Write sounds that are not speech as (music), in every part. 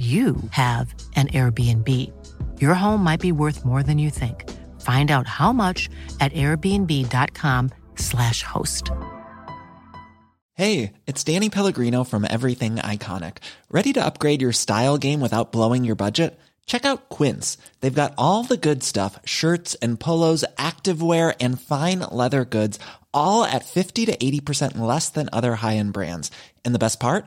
you have an Airbnb. Your home might be worth more than you think. Find out how much at airbnb.com/slash host. Hey, it's Danny Pellegrino from Everything Iconic. Ready to upgrade your style game without blowing your budget? Check out Quince. They've got all the good stuff shirts and polos, activewear, and fine leather goods, all at 50 to 80% less than other high end brands. And the best part?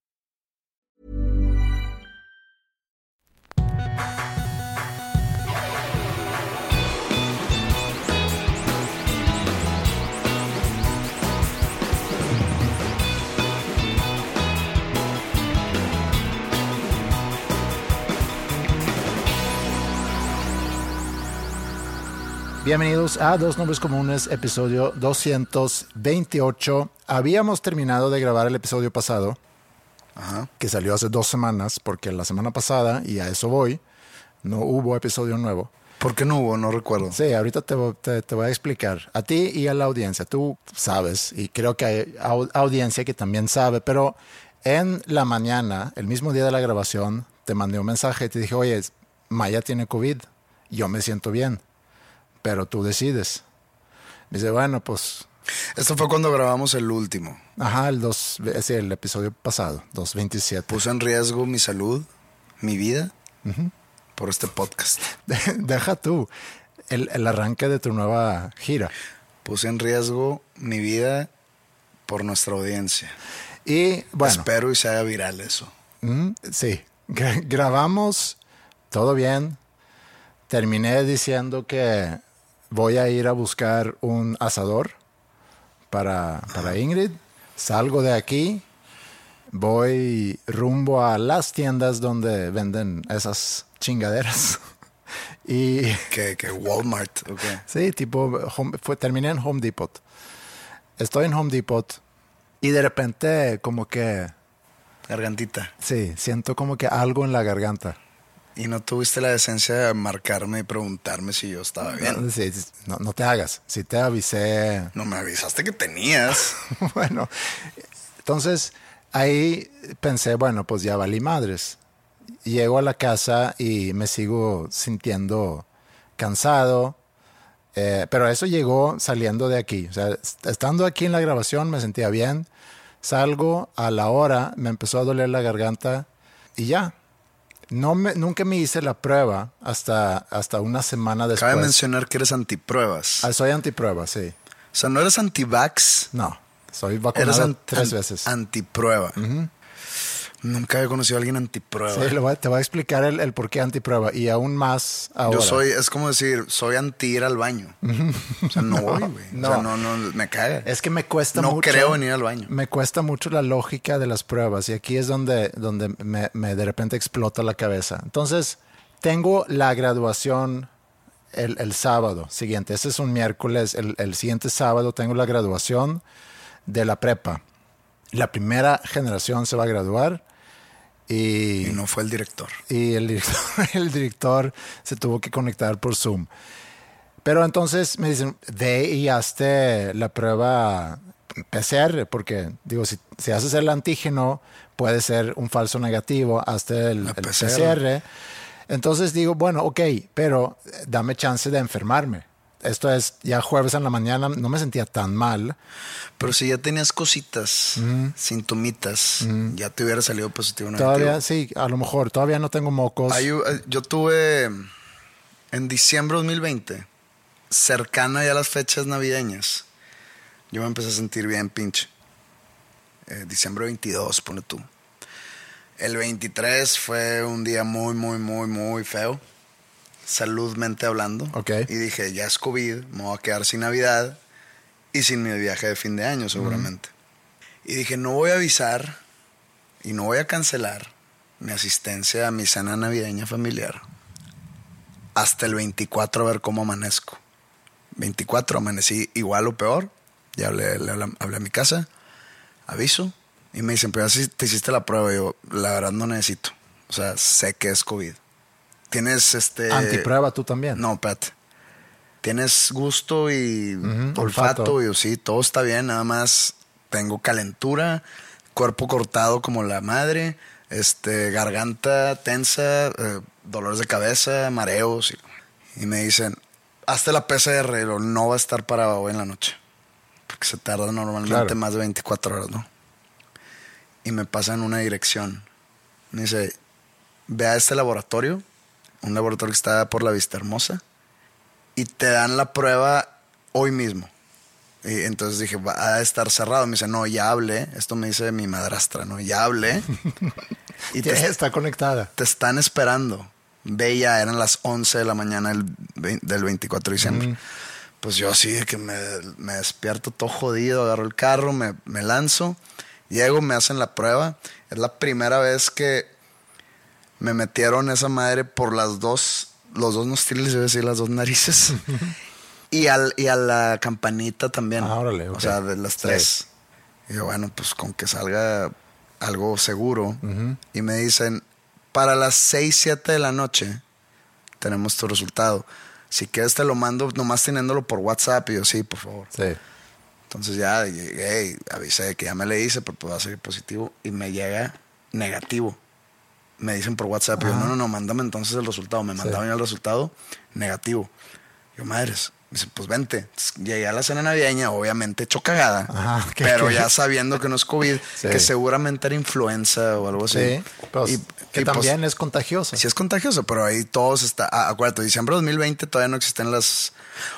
Bienvenidos a Dos Nombres Comunes, episodio 228. Habíamos terminado de grabar el episodio pasado, que salió hace dos semanas, porque la semana pasada, y a eso voy, no hubo episodio nuevo. ¿Por qué no hubo? No recuerdo. Sí, ahorita te, te- te voy a explicar. A ti y a la audiencia. Tú sabes, y creo que hay au- audiencia que también sabe, pero en la mañana, el mismo día de la grabación, te mandé un mensaje y te dije, oye, Maya tiene COVID, yo me siento bien, pero tú decides. Me dice, bueno, pues, Esto fue cuando grabamos el último. ajá, el, dos, sí, el episodio pasado, 227. Puse en riesgo mi salud, mi vida, por este podcast. (laughs) Deja tú el, el arranque de tu nueva gira. Puse en riesgo mi vida por nuestra audiencia. Y bueno. Espero y se haga viral eso. Mm, sí, Gra- grabamos, todo bien. Terminé diciendo que voy a ir a buscar un asador para, para Ingrid. Salgo de aquí, voy rumbo a las tiendas donde venden esas chingaderas. (laughs) y Que, que Walmart, ok. sí, tipo, home- fue, terminé en Home Depot. Estoy en Home Depot y de repente como que, Gargantita. sí, siento como que algo en la garganta. Y no tuviste la decencia de marcarme y preguntarme si yo estaba bien. No, no te hagas. Si te avisé. No me avisaste que tenías. (laughs) bueno, entonces ahí pensé, bueno, pues ya valí madres. Llego a la casa y me sigo sintiendo cansado. eh, pero eso llegó saliendo de aquí. O sea, est- estando aquí en la grabación me sentía bien. Salgo a la hora, me empezó a doler la garganta y ya. No me, nunca me hice la prueba hasta, hasta una semana después. Cabe mencionar que eres antipruebas. Ah, soy antiprueba, sí. O sea, no eres antivax, No, soy eres vacunado an- tres veces. antiprueba. Nunca he conocido a alguien antiprueba. Sí, lo voy a- te voy a explicar el, el por qué antiprueba y aún más ahora. Yo soy, es como decir, soy anti ir al baño. (laughs) O sea, no voy, güey. no. O sea, no, no, me caga. Es que me cuesta no mucho. creo en ir al baño. Me cuesta mucho la lógica de las pruebas y aquí es donde, donde me, me de repente explota la cabeza. Entonces, tengo la graduación el, el sábado siguiente. Este es un miércoles. El, el siguiente sábado tengo la graduación de la prepa. La primera generación se va a graduar y, Y no fue el director. y el director, (laughs) el director se tuvo que conectar por Zoom. Pero entonces me dicen, ve y hazte la prueba PCR, porque digo, si, si haces el antígeno, puede ser un falso negativo, hazte el PCR. PCR. Entonces digo, bueno, ok, pero dame chance de enfermarme. Esto es ya jueves en la mañana, no me sentía tan mal. Pero si ya tenías cositas, sintomitas, ya te hubiera salido positivo negativo. Todavía, sí, a lo mejor, todavía no tengo mocos. Hay eh, yo tuve en diciembre de 2020, cercana ya a las fechas navideñas, yo me empecé a sentir bien pinche. Eh, diciembre 22, pone tú. El 23 fue un día muy, muy, muy, muy feo. Saludmente hablando. Ok. Y dije, ya es COVID, me voy a quedar sin Navidad y sin mi viaje de fin de año seguramente. Y dije, no voy a avisar y no voy a cancelar mi asistencia a mi cena navideña familiar hasta el 24 a ver cómo amanezco. 24 amanecí igual o peor. Ya hablé, le hablé, hablé a mi casa, aviso. Y me dicen, pero ya te hiciste la prueba. Y yo, la verdad no necesito. O sea, sé que es COVID. Tienes este... Antiprueba tú también. No, espérate. Tienes gusto y olfato, olfato. y yo, sí, todo está bien, nada más tengo calentura, cuerpo cortado como la madre, este, garganta tensa, eh, dolores de cabeza, mareos. Y, y me dicen, hazte la PCR, lo- no va a estar para hoy en la noche. Porque se tarda normalmente Claro. más de 24 horas, ¿no? Y me pasan una dirección. Me dice, ve a este laboratorio, un laboratorio que está por la Vista Hermosa, y te dan la prueba hoy mismo. Y entonces dije, va a estar cerrado. Me dice, no, ya hablé. Esto me dice mi madrastra, ¿no? Ya hablé. (laughs) y te, está conectada. te están esperando. Ve ya, eran las 11 de la mañana del, del 24 de diciembre. Pues yo así de que me, me despierto todo jodido, agarro el carro, me, me lanzo, llego, me hacen la prueba. Es la primera vez que me metieron esa madre por las dos, los dos nostriles, a decir las dos narices. (laughs) y, al, y a la campanita también. Ah, órale, O ok. sea, de las Sí. tres. Y yo, bueno, pues con que salga algo seguro. Y me dicen, para las 6, 7 de la noche tenemos tu resultado. Si quieres te lo mando nomás teniéndolo por WhatsApp. Y yo, sí, por favor. Sí. Entonces ya llegué y avisé que ya me le hice, pero a salir positivo. Y me llega negativo. Me dicen por WhatsApp. Yo, no, no, no, mándame entonces el resultado. Me mandaban ya el resultado negativo. Yo, madres. Me dice, pues vente. Entonces, llegué a la cena navideña, obviamente hecho cagada. Ajá, ¿qué- pero qué? ya sabiendo que no es COVID, (laughs) Sí. que seguramente era influenza o algo así. Sí. Pues, Y- que y, pues, también es contagiosa. Sí es contagioso, pero ahí todos está. Ah, acuérdate, diciembre de 2020 todavía no existen las.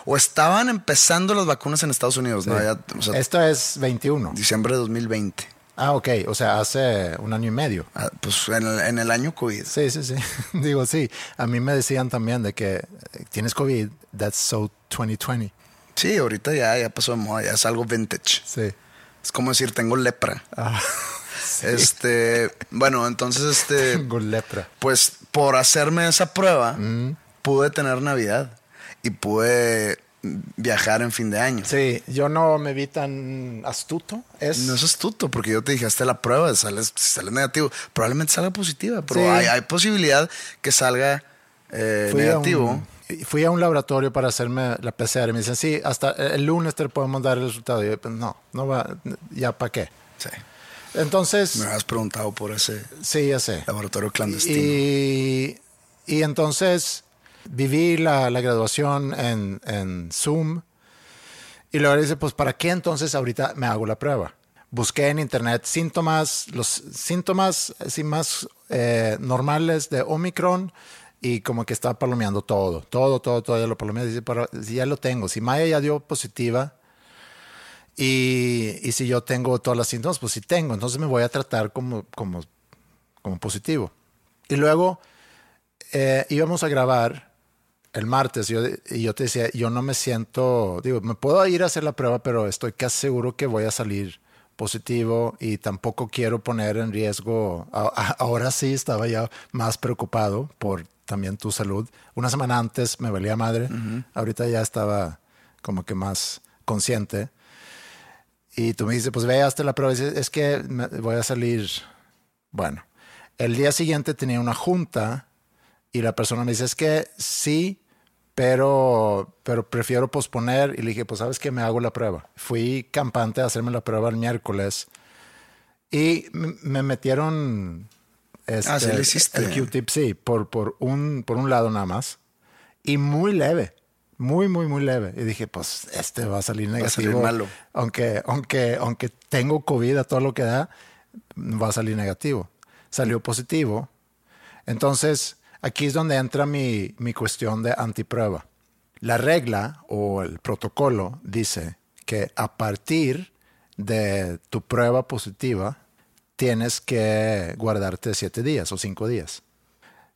O estaban empezando las vacunas en Estados Unidos, ¿no? Sí. Ya, o sea, Esto es 21. diciembre de 2020. Ah, ok. O sea, hace un año y medio. Ah, pues en el, en el año COVID. Sí, sí, sí. (laughs) Digo, sí. A mí me decían también de que tienes COVID, that's so 2020. Sí, ahorita ya, ya pasó de moda, ya es algo vintage. Sí. Es como decir, tengo lepra. Ah, (laughs) Este, bueno, entonces, este, (laughs) tengo lepra. pues por hacerme esa prueba, Mm. pude tener Navidad y pude viajar en fin de año. Sí, yo no me vi tan astuto. Es, No es astuto, porque yo te dije, hazte la prueba, sales, si sales negativo, probablemente salga positiva, pero Sí. hay, hay posibilidad que salga eh, fui, a negativo. un, fui a un laboratorio para hacerme la PCR y me dicen, sí, hasta el lunes te podemos dar el resultado. Y yo, pues, no, no va, ya para qué. Sí. Entonces, Me habías preguntado por ese sí, ya sé. laboratorio clandestino. Y, y entonces viví la, la graduación en, en Zoom. Y luego dice, pues, ¿para qué entonces ahorita me hago la prueba? Busqué en internet síntomas, los síntomas así más eh, normales de Omicron y como que estaba palomeando todo, todo, todo, todo, ya lo palomeé. Dice, pero si ya lo tengo, si Maya ya dio positiva y, y si yo tengo todas las síntomas, pues sí tengo, entonces me voy a tratar como, como, como positivo. Y luego eh, íbamos a grabar el martes yo, y yo te decía, yo no me siento, digo, me puedo ir a hacer la prueba, pero estoy casi seguro que voy a salir positivo y tampoco quiero poner en riesgo, a- a- ahora sí estaba ya más preocupado por también tu salud. Una semana antes me valía madre, ahorita ya estaba como que más consciente. Y tú me dices, pues ve, hazte la prueba. Dices, es que me- voy a salir. Bueno, el día siguiente tenía una junta y la persona me dice, es que sí, pero, pero prefiero posponer. Y le dije, pues sabes que me hago la prueba. Fui campante a hacerme la prueba el miércoles y me metieron este, Ah, sí lo hiciste. el Q-tip, sí, por, por, un, por un lado nada más. Y muy leve, muy, muy, muy leve. Y dije, pues este va a salir a salir negativo. malo. Aunque, aunque, aunque tengo COVID a todo lo que da, va a salir negativo. Salió positivo. Entonces, aquí es donde entra mi, mi cuestión de antiprueba. La regla o el protocolo dice que a partir de tu prueba positiva, tienes que guardarte siete días o cinco días.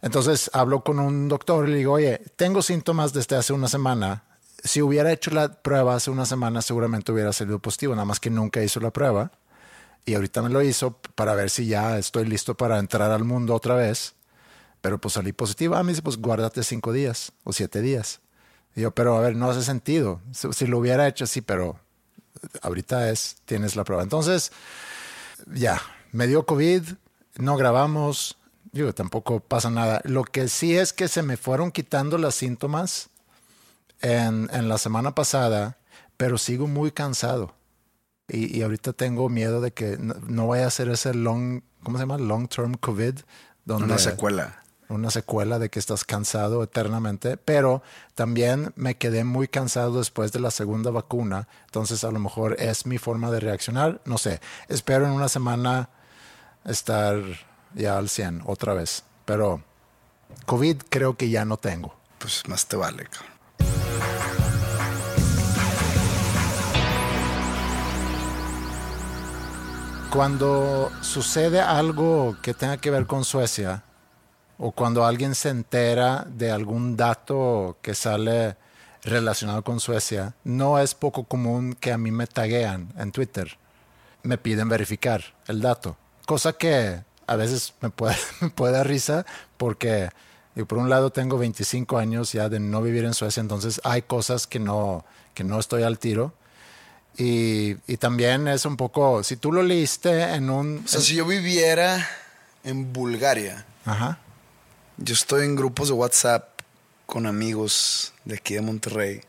Entonces hablo con un doctor y le digo, oye, tengo síntomas desde hace una semana. Si hubiera hecho la prueba hace una semana, seguramente hubiera salido positivo, nada más que nunca hizo la prueba. Y ahorita me lo hizo para ver si ya estoy listo para entrar al mundo otra vez. Pero pues salí positivo. A mí dice, pues guárdate cinco días o siete días. Y yo, pero a ver, no hace sentido. Si, lo hubiera hecho, sí, pero ahorita es, tienes la prueba. Entonces, ya, me dio COVID, no grabamos, digo, tampoco pasa nada. Lo que sí es que se me fueron quitando los síntomas en, en la semana pasada, pero sigo muy cansado. Y, y ahorita tengo miedo de que no, no, vaya a ser ese long, ¿cómo se llama? Long term COVID. Donde, Una secuela. Una secuela de que estás cansado eternamente, pero también me quedé muy cansado después de la segunda vacuna, entonces a lo mejor es mi forma de reaccionar, no sé, espero en una semana estar ya al 100 otra vez. Pero COVID creo que ya no tengo. Pues más te vale, cabrón. Cuando sucede algo que tenga que ver con Suecia, o cuando alguien se entera de algún dato que sale relacionado con Suecia, no es poco común que a mí me taguean en Twitter. Me piden verificar el dato. Cosa que a veces me puede, (laughs) me puede dar risa porque y por un lado tengo 25 años ya de no vivir en Suecia, entonces hay cosas que no, que no estoy al tiro. Y, y también es un poco, si tú lo leíste en un... O sea, si yo viviera en Bulgaria, Ajá. Yo estoy en grupos de WhatsApp con amigos de aquí de Monterrey.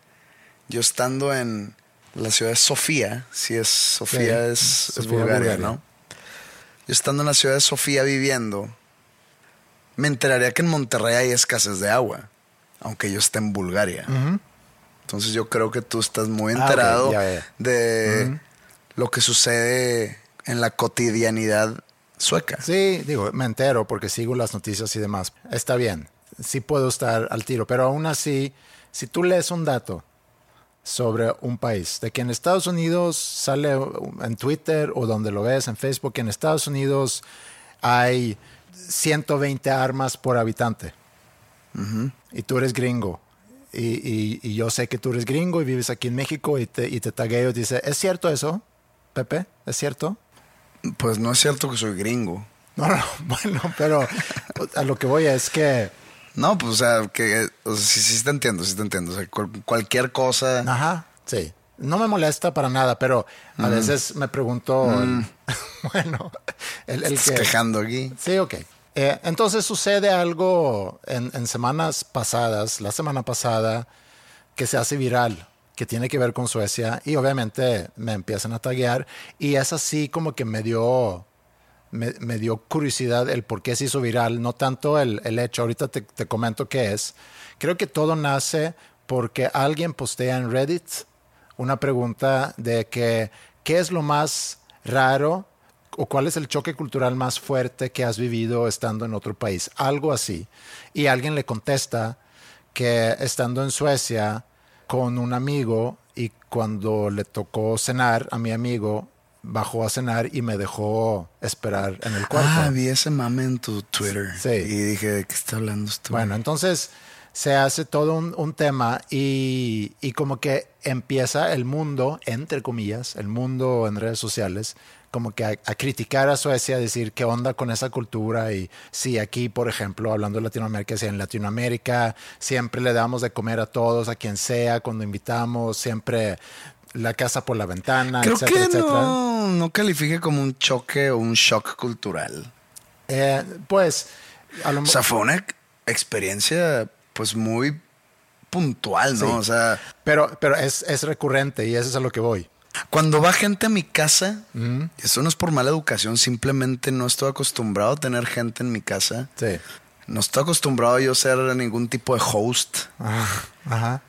Yo estando en la ciudad de Sofía, si es Sofía, sí, es, Sofía, es Bulgaria, Bulgaria, ¿no? Yo estando en la ciudad de Sofía viviendo, me enteraría que en Monterrey hay escasez de agua, aunque yo esté en Bulgaria. Uh -huh. Entonces yo creo que tú estás muy enterado ah, okay. ya, ya. de uh -huh. lo que sucede en la cotidianidad sueca. Sí, digo, me entero porque sigo las noticias y demás. Está bien, sí puedo estar al tiro, pero aún así, si tú lees un dato sobre un país, de que en Estados Unidos sale en Twitter o donde lo ves en Facebook, que en Estados Unidos hay 120 armas por habitante uh -huh. y tú eres gringo. Y, y, y, yo sé que tú eres gringo y vives aquí en México y te, y te tagueo y dice, ¿es cierto eso, Pepe? ¿Es cierto? Pues no es cierto que soy gringo. No, no, (laughs) bueno, pero a lo que voy es que... No, pues o sea, que o sea, sí, sí te entiendo, sí te entiendo. O sea, cual, cualquier cosa... Ajá, sí. No me molesta para nada, pero a mm. veces me pregunto, mm. (laughs) bueno, el, el Estás que... quejando aquí. Sí, ok. Eh, entonces sucede algo en, en, semanas pasadas, la semana pasada, que se hace viral, que tiene que ver con Suecia y obviamente me empiezan a taguear y es así como que me dio, me, dio curiosidad el por qué se hizo viral, no tanto el, el hecho, ahorita te, te, comento qué es. Creo que todo nace porque alguien postea en Reddit una pregunta de que qué es lo más raro o cuál es el choque cultural más fuerte que has vivido estando en otro país, algo así. Y alguien le contesta que estando en Suecia con un amigo y cuando le tocó cenar a mi amigo, bajó a cenar y me dejó esperar en el cuarto. Ah, vi ese mame en tu Twitter. Sí. Y dije, ¿de qué está hablando esto? Bueno, entonces se hace todo un, un tema y, y, como que empieza el mundo, entre comillas, el mundo en redes sociales, como que a, a, criticar a Suecia, a decir qué onda con esa cultura y sí, aquí, por ejemplo, hablando de Latinoamérica, si en Latinoamérica siempre le damos de comer a todos, a quien sea, cuando invitamos, siempre la casa por la ventana, Creo etcétera, que etcétera. No, no califique como un choque o un shock cultural. Eh, pues, a lo O sea, fue una experiencia pues muy puntual, ¿no? Sí. O sea. Pero, pero es, es recurrente y eso es a lo que voy. Cuando va gente a mi casa, eso no es por mala educación, simplemente no estoy acostumbrado a tener gente en mi casa. Sí. No estoy acostumbrado a yo ser ningún tipo de host. Ajá. Ajá.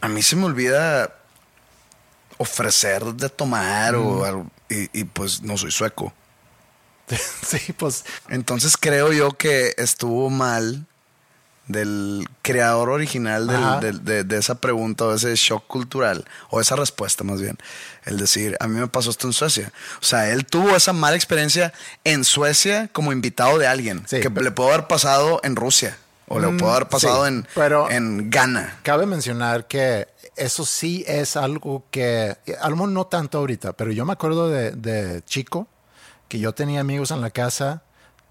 A mí se me olvida ofrecer de tomar mm. o algo, y, y, pues no soy sueco. (laughs) sí, pues. Entonces creo yo que estuvo mal del creador original del- de, de esa pregunta o ese shock cultural, o esa respuesta más bien. El decir, a mí me pasó esto en Suecia. O sea, él tuvo esa mala experiencia en Suecia como invitado de alguien, Sí, que pero- le pudo haber pasado en Rusia, o le Mm, pudo haber pasado sí, en, pero- en Ghana. Cabe mencionar que eso sí es algo que, a lo mejor no tanto ahorita, pero yo me acuerdo de, de chico que yo tenía amigos en la casa,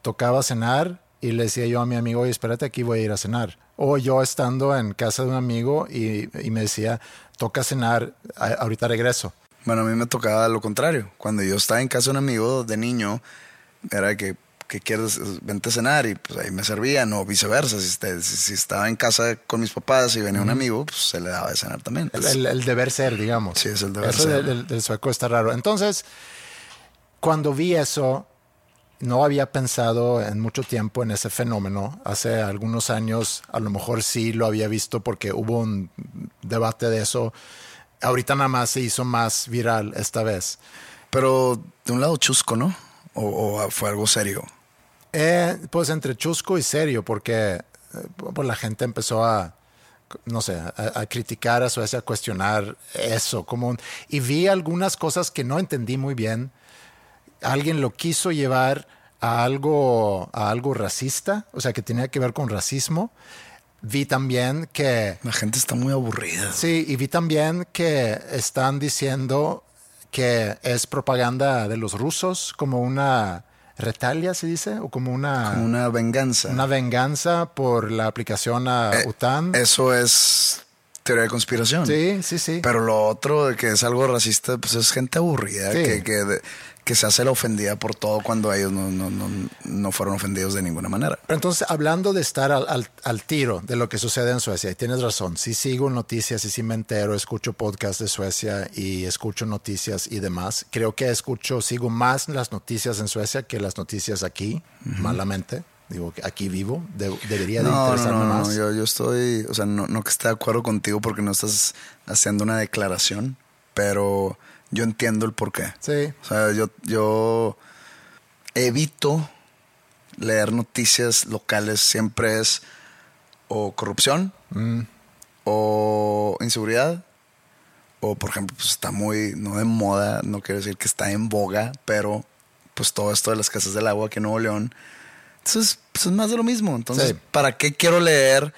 tocaba cenar y le decía yo a mi amigo, oye, espérate, aquí voy a ir a cenar. O yo estando en casa de un amigo y, y me decía, toca cenar, a- ahorita regreso. Bueno, a mí me tocaba lo contrario. Cuando yo estaba en casa de un amigo de niño, era que, que quieres, vente a cenar y pues ahí me servían, o viceversa. Si, este- si- si estaba en casa con mis papás y venía un amigo, pues se le daba de cenar también. El, el- el deber ser, digamos. Sí, es el deber Eso ser. del- del- del sueco está raro. Entonces, cuando vi eso, no había pensado en mucho tiempo en ese fenómeno. Hace algunos años, a lo mejor sí lo había visto porque hubo un debate de eso. Ahorita nada más se hizo más viral esta vez. Pero de un lado chusco, ¿no? O, o fue algo serio. Eh, pues entre chusco y serio, porque eh, pues la gente empezó a, no sé, a, a criticar a Suecia, a cuestionar eso. Como un- y vi algunas cosas que no entendí muy bien. Alguien lo quiso llevar a algo, a algo racista, o sea, que tenía que ver con racismo. Vi también que La gente está muy aburrida. Sí, y vi también que están diciendo que es propaganda de los rusos, como una retalia, se dice, o como una, Como una venganza. una venganza por la aplicación a Eh, UTAN. Eso es teoría de conspiración. sí, sí, sí. Pero lo otro de que es algo racista, pues es gente aburrida, Sí. que, que, que se hace la ofendida por todo cuando ellos no, no, no, no fueron ofendidos de ninguna manera. Pero entonces, hablando de estar al, al- al tiro de lo que sucede en Suecia, y tienes razón, sí sigo noticias y sí me entero, escucho podcasts de Suecia y escucho noticias y demás. Creo que escucho, sigo más las noticias en Suecia que las noticias aquí, malamente. Digo, que aquí vivo, de- debería de no, interesarme no, no, más. yo, yo estoy, o sea, no, no que esté de acuerdo contigo porque no estás haciendo una declaración, pero yo entiendo el porqué. Sí, O sea, yo, yo evito leer noticias locales, siempre es o corrupción, o inseguridad, o por ejemplo, pues está muy, no de moda, no quiero decir que está en boga, pero pues todo esto de las casas del agua aquí en Nuevo León, entonces pues es más de lo mismo. Entonces, Sí. ¿para qué quiero leer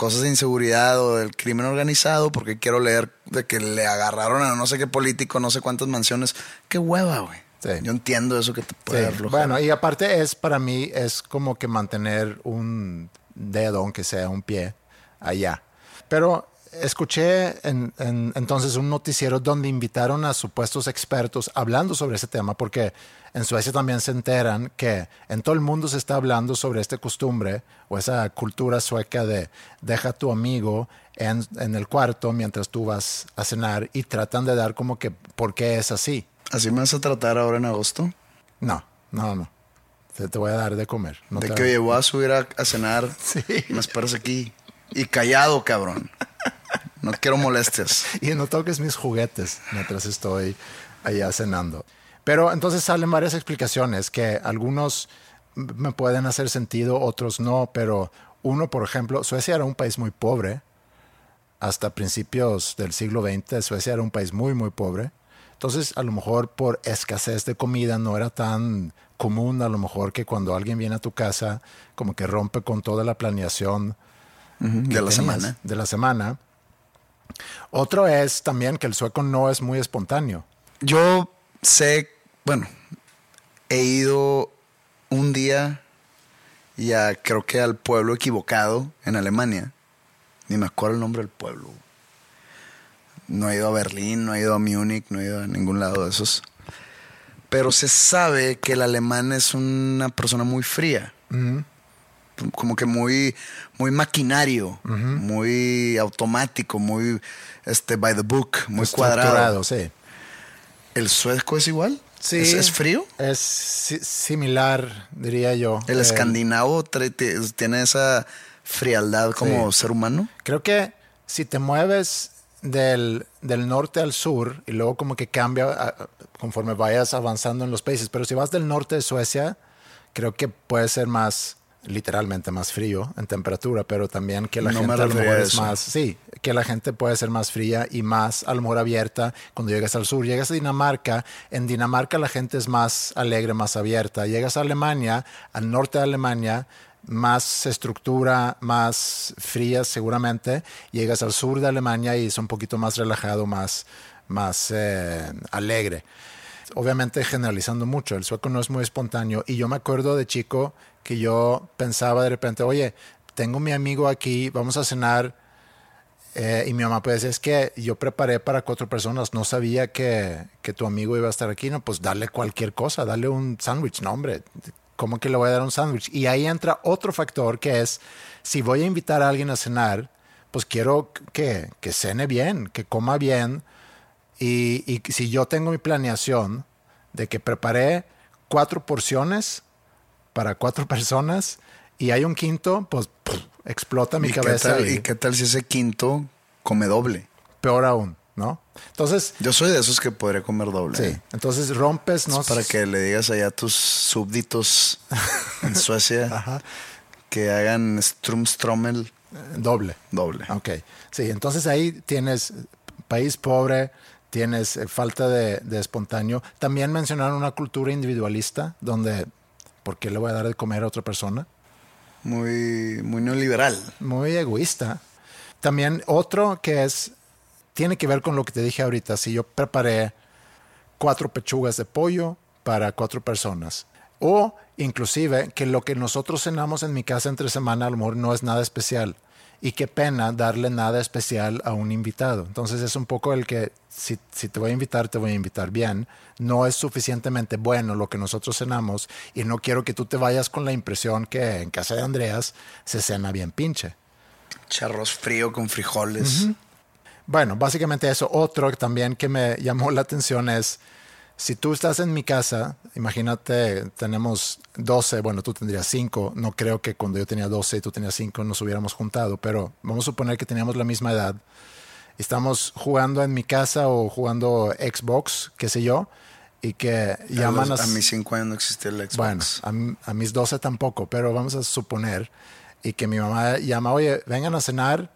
cosas de inseguridad o del crimen organizado? ¿Por qué quiero leer de que le agarraron a no sé qué político, no sé cuántas mansiones? Qué hueva, güey. Sí. Yo entiendo eso que te puede sí. Bueno, y aparte es para mí, es como que mantener un dedo, aunque sea un pie, allá. Pero escuché en- en- entonces un noticiero donde invitaron a supuestos expertos hablando sobre ese tema, porque en Suecia también se enteran que en todo el mundo se está hablando sobre esta costumbre o esa cultura sueca de deja a tu amigo en, en el cuarto mientras tú vas a cenar y tratan de dar como que por qué es así. ¿Así me vas a tratar ahora en agosto? No, no, no. Te, te voy a dar de comer. No de te- que oye, voy a subir a, a cenar. (laughs) Sí. Me esperas aquí. Y callado, cabrón. No quiero molestias. (laughs) Y no toques mis juguetes mientras estoy allá cenando. Pero entonces salen varias explicaciones que algunos me pueden hacer sentido, otros no, pero uno, por ejemplo, Suecia era un país muy pobre. Hasta principios del siglo XX, Suecia era un país muy, muy pobre. Entonces, a lo mejor por escasez de comida no era tan común, a lo mejor que cuando alguien viene a tu casa, como que rompe con toda la planeación De la semana. De la semana. Otro es también que el sueco no es muy espontáneo. Yo sé, bueno, he ido un día y a, creo que al pueblo equivocado en Alemania. Ni me acuerdo el nombre del pueblo. No he ido a Berlín, no he ido a Múnich, no he ido a ningún lado de esos. Pero se sabe que el alemán es una persona muy fría. Como que muy, muy maquinario, muy automático, muy este, by the book, muy cuadrado. Sí. ¿El sueco es igual? Sí. ¿Es, es frío? Es si- similar, diría yo. ¿El Eh, escandinavo tiene esa frialdad como Sí. ser humano? Creo que si te mueves del, del norte al sur y luego como que cambia a- conforme vayas avanzando en los países, pero si vas del norte de Suecia, creo que puede ser más literalmente más frío en temperatura, pero también que la No gente a lo refería mejor a es más, sí, que la gente puede ser más fría y más a lo mejor abierta cuando llegas al sur. Llegas a Dinamarca, en Dinamarca la gente es más alegre, más abierta. Llegas a Alemania, al norte de Alemania, más estructura, más fría seguramente. Llegas al sur de Alemania y es un poquito más relajado, más, más eh, alegre obviamente generalizando mucho, el sueco no es muy espontáneo. Y yo me acuerdo de chico que yo pensaba de repente, oye, tengo mi amigo aquí, vamos a cenar. Eh, y mi mamá pues es que yo preparé para cuatro personas, no sabía que, que tu amigo iba a estar aquí, no, pues dale cualquier cosa, dale un sándwich, no hombre, ¿cómo que le voy a dar un sándwich? Y ahí entra otro factor que es, si voy a invitar a alguien a cenar, pues quiero que, que cene bien, que coma bien, y, y si yo tengo mi planeación de que preparé cuatro porciones para cuatro (laughs) personas y hay un quinto, pues pff, explota mi ¿Y qué, cabeza tal, y, ¿Y qué tal si ese quinto come doble? peor aún, ¿no? Entonces, Yo soy de esos que podría comer doble. sí, ¿eh? entonces rompes, ¿no? Es para que le digas allá a tus súbditos (laughs) en Suecia que hagan Strumstromel Doble. doble. Ok, sí, entonces ahí tienes país pobre, tienes eh, falta de, de espontáneo. También mencionaron una cultura individualista donde, ¿por qué le voy a dar de comer a otra persona? Muy, muy neoliberal. muy egoísta. También otro que es, tiene que ver con lo que te dije ahorita. Si yo preparé cuatro pechugas de pollo para cuatro personas. O inclusive que lo que nosotros cenamos en mi casa entre semana a lo mejor no es nada especial. Y qué pena darle nada especial a un invitado. Entonces es un poco el que si, si te voy a invitar, te voy a invitar bien. No es suficientemente bueno lo que nosotros cenamos y no quiero que tú te vayas con la impresión que en casa de Andreas se cena bien pinche. Charros frío con frijoles. Bueno, básicamente eso. Otro también que me llamó la atención es, si tú estás en mi casa, imagínate, tenemos 12, bueno, tú tendrías 5, no creo que cuando yo tenía 12 y tú tenías 5 nos hubiéramos juntado, pero vamos a suponer que teníamos la misma edad. Estamos jugando en mi casa o jugando Xbox, qué sé yo, y que llaman a, a... los- a mis cinco años no existía el Xbox. Bueno, a, a mis 12 tampoco, pero vamos a suponer y que mi mamá llama, oye, vengan a cenar.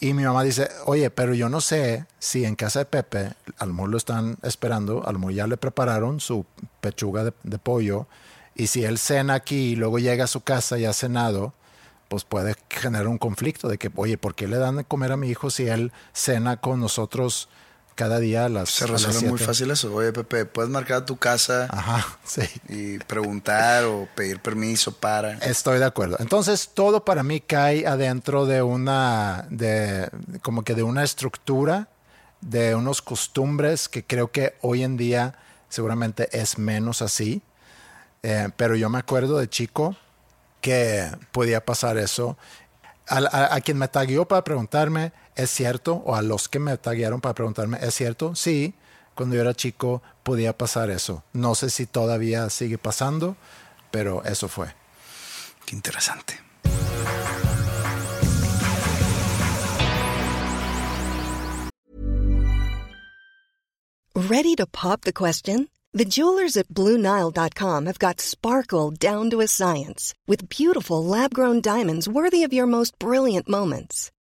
Y mi mamá dice, oye, pero yo no sé si en casa de Pepe, a lo lo están esperando, a lo ya le prepararon su pechuga de, de pollo. Y si él cena aquí y luego llega a su casa ya cenado, pues puede generar un conflicto de que, oye, ¿por qué le dan de comer a mi hijo si él cena con nosotros cada día a las Se a las resuelve muy siete?" fácil eso. Oye, Pepe, puedes marcar a tu casa Ajá, (laughs) sí. y preguntar o pedir permiso para. Estoy de acuerdo. Entonces, todo para mí cae adentro de una, de, como que de una estructura, de unos costumbres que creo que hoy en día seguramente es menos así. Eh, pero yo me acuerdo de chico que podía pasar eso. A, a- a quien me tagueó para preguntarme, ¿es cierto? O a los que me taguearon para preguntarme, ¿es cierto? Sí, cuando yo era chico podía pasar eso. No sé si todavía sigue pasando, pero eso fue. Qué interesante. Ready to pop the question? The jewelers at BlueNile.com have got sparkle down to a science with beautiful lab grown diamonds worthy of your most brilliant moments.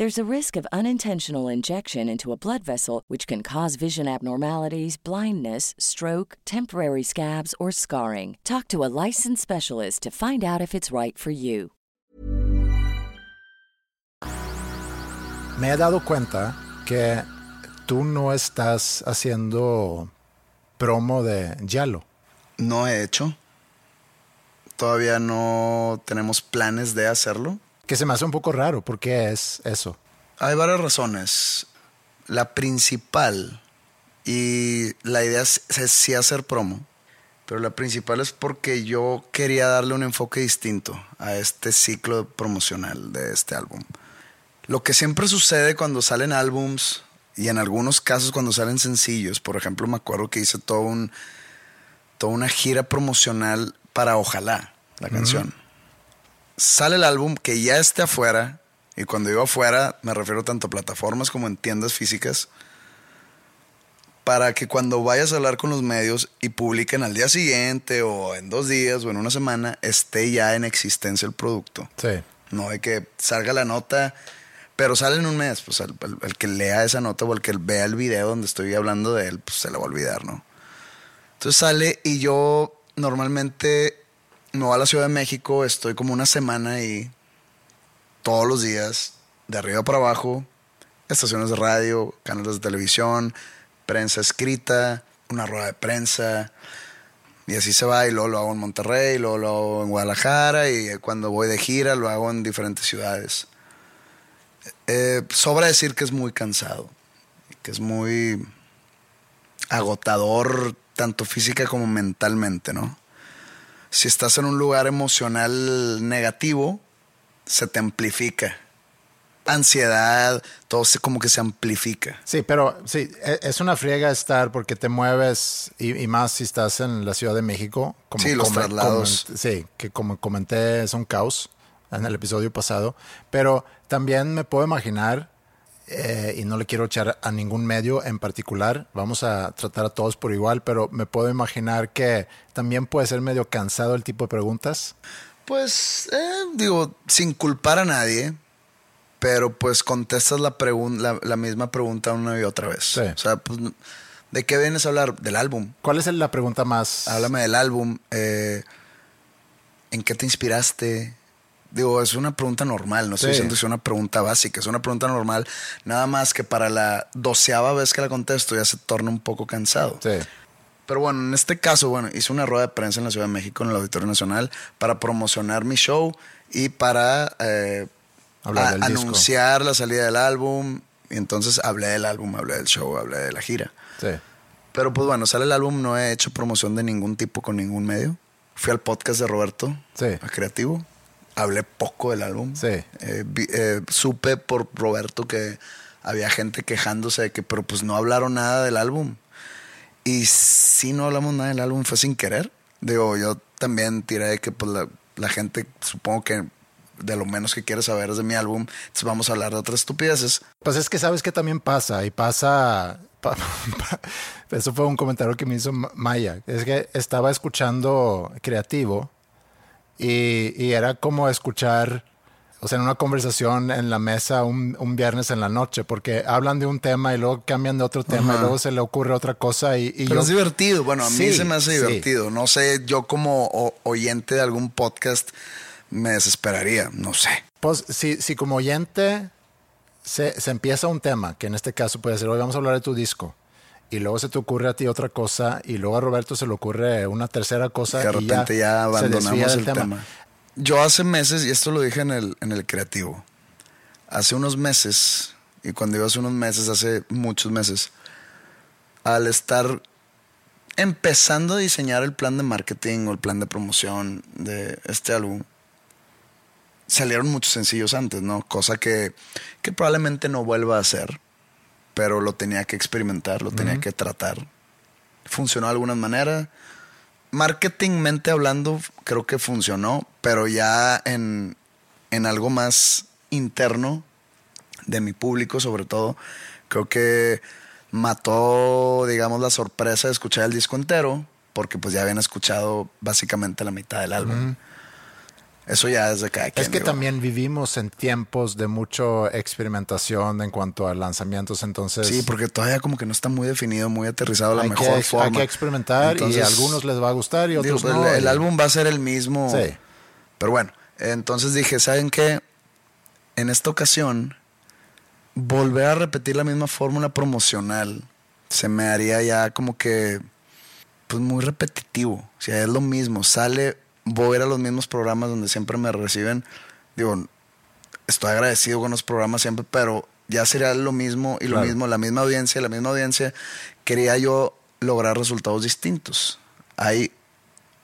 There's a risk of unintentional injection into a blood vessel, which can cause vision abnormalities, blindness, stroke, temporary scabs, or scarring. Talk to a licensed specialist to find out if it's right for you. Me he dado cuenta que tú no estás haciendo promo de Yalo. No he hecho. Todavía no tenemos planes de hacerlo. Que se me hace un poco raro. ¿Por qué es eso? Hay varias razones. La principal, y la idea es, es sí hacer promo, pero la principal es porque yo quería darle un enfoque distinto a este ciclo promocional de este álbum. Lo que siempre sucede cuando salen álbums y en algunos casos cuando salen sencillos, por ejemplo, me acuerdo que hice todo un, toda una gira promocional para Ojalá, la canción. Sale el álbum que ya esté afuera, y cuando digo afuera me refiero tanto a plataformas como en tiendas físicas, para que cuando vayas a hablar con los medios y publiquen al día siguiente o en dos días o en una semana, esté ya en existencia el producto. Sí. No de que salga la nota, pero sale en un mes. Pues el, el- el que lea esa nota o el que vea el video donde estoy hablando de él, pues se le va a olvidar, ¿no? Entonces sale y yo normalmente me voy a la Ciudad de México, estoy como una semana ahí, todos los días, de arriba para abajo, estaciones de radio, canales de televisión, prensa escrita, una rueda de prensa. Y así se va, y luego lo hago en Monterrey, luego lo hago en Guadalajara, y cuando voy de gira lo hago en diferentes ciudades. Eh, sobra decir que es muy cansado, que es muy agotador, tanto física como mentalmente, ¿no? Si estás en un lugar emocional negativo, se te amplifica. Ansiedad, todo se como que se amplifica. Sí, pero sí, e- es una friega estar porque te mueves y, y más si estás en la Ciudad de México. Como Sí, los come- traslados. sí, que como comenté es un caos en el episodio pasado. Pero también me puedo imaginar, eh, y no le quiero echar a ningún medio en particular, vamos a tratar a todos por igual, pero me puedo imaginar que también puede ser medio cansado el tipo de preguntas. Pues, eh, digo, sin culpar a nadie, pero pues contestas la, la, la misma pregunta una y otra vez. Sí. O sea, pues, ¿de qué vienes a hablar? Del álbum. ¿Cuál es la pregunta más... Háblame del álbum. eh, ¿En qué te inspiraste? Digo, es una pregunta normal, no estoy Sí. diciendo que es una pregunta básica, es una pregunta normal, nada más que para la doceava vez que la contesto ya se torna un poco cansado. Sí. Pero bueno, en este caso, bueno, hice una rueda de prensa en la Ciudad de México, en el Auditorio Nacional, para promocionar mi show y para eh, a- del disco. anunciar la salida del álbum. Y entonces hablé del álbum, hablé del show, hablé de la gira. Sí. Pero pues bueno, sale el álbum, no he hecho promoción de ningún tipo con ningún medio. Fui al podcast de Roberto, Sí. a Creativo. Hablé poco del álbum. Sí. Eh, eh, supe por Roberto que había gente quejándose de que, pero pues no hablaron nada del álbum. Y si no hablamos nada del álbum fue sin querer. Digo, yo también tiré de que pues la, la gente supongo que de lo menos que quiere saber es de mi álbum. Entonces vamos a hablar de otras estupideces. Pues es que sabes que también pasa y pasa. (laughs) pa- pa- eso fue un comentario que me hizo Ma- Maya. Es que estaba escuchando creativo y, y era como escuchar, o sea, en una conversación en la mesa un, un viernes en la noche, porque hablan de un tema y luego cambian de otro tema y luego se le ocurre otra cosa y, y Pero yo- es divertido. Bueno, a mí Sí, se me hace sí. divertido. No sé, yo como oyente de algún podcast me desesperaría. No sé. Pues si, si como oyente se, se empieza un tema, que en este caso puede ser, hoy vamos a hablar de tu disco, y luego se te ocurre a ti otra cosa, y luego a Roberto se le ocurre una tercera cosa, Que de y repente ya, se desvía abandonamos el tema. Yo hace meses, y esto lo dije en el, en el creativo, hace unos meses, y cuando digo hace unos meses, hace muchos meses, al estar empezando a diseñar el plan de marketing o el plan de promoción de este álbum, salieron muchos sencillos antes, ¿no? Cosa que, que probablemente no vuelva a hacer, pero lo tenía que experimentar, lo tenía que tratar. Funcionó de alguna manera. Marketingmente hablando, creo que funcionó, pero ya en, en algo más interno de mi público, sobre todo, creo que mató, digamos, la sorpresa de escuchar el disco entero, porque pues ya habían escuchado básicamente la mitad del álbum. Eso ya es de cada quien. Es que digo. también vivimos en tiempos de mucha experimentación en cuanto a lanzamientos, entonces Sí, porque todavía como que no está muy definido, muy aterrizado la mejor que, forma. hay que experimentar y a algunos les va a gustar y otros pues, no. el, el álbum va a ser el mismo. Sí. Pero bueno, entonces dije, ¿saben qué? En esta ocasión, volver a repetir la misma fórmula promocional se me haría ya como que pues muy repetitivo. O sea, es lo mismo. Sale, voy a ir a los mismos programas donde siempre me reciben. Digo, estoy agradecido con los programas siempre, pero ya sería lo mismo y lo Claro. mismo, la misma audiencia, la misma audiencia. Quería yo lograr resultados distintos. Hay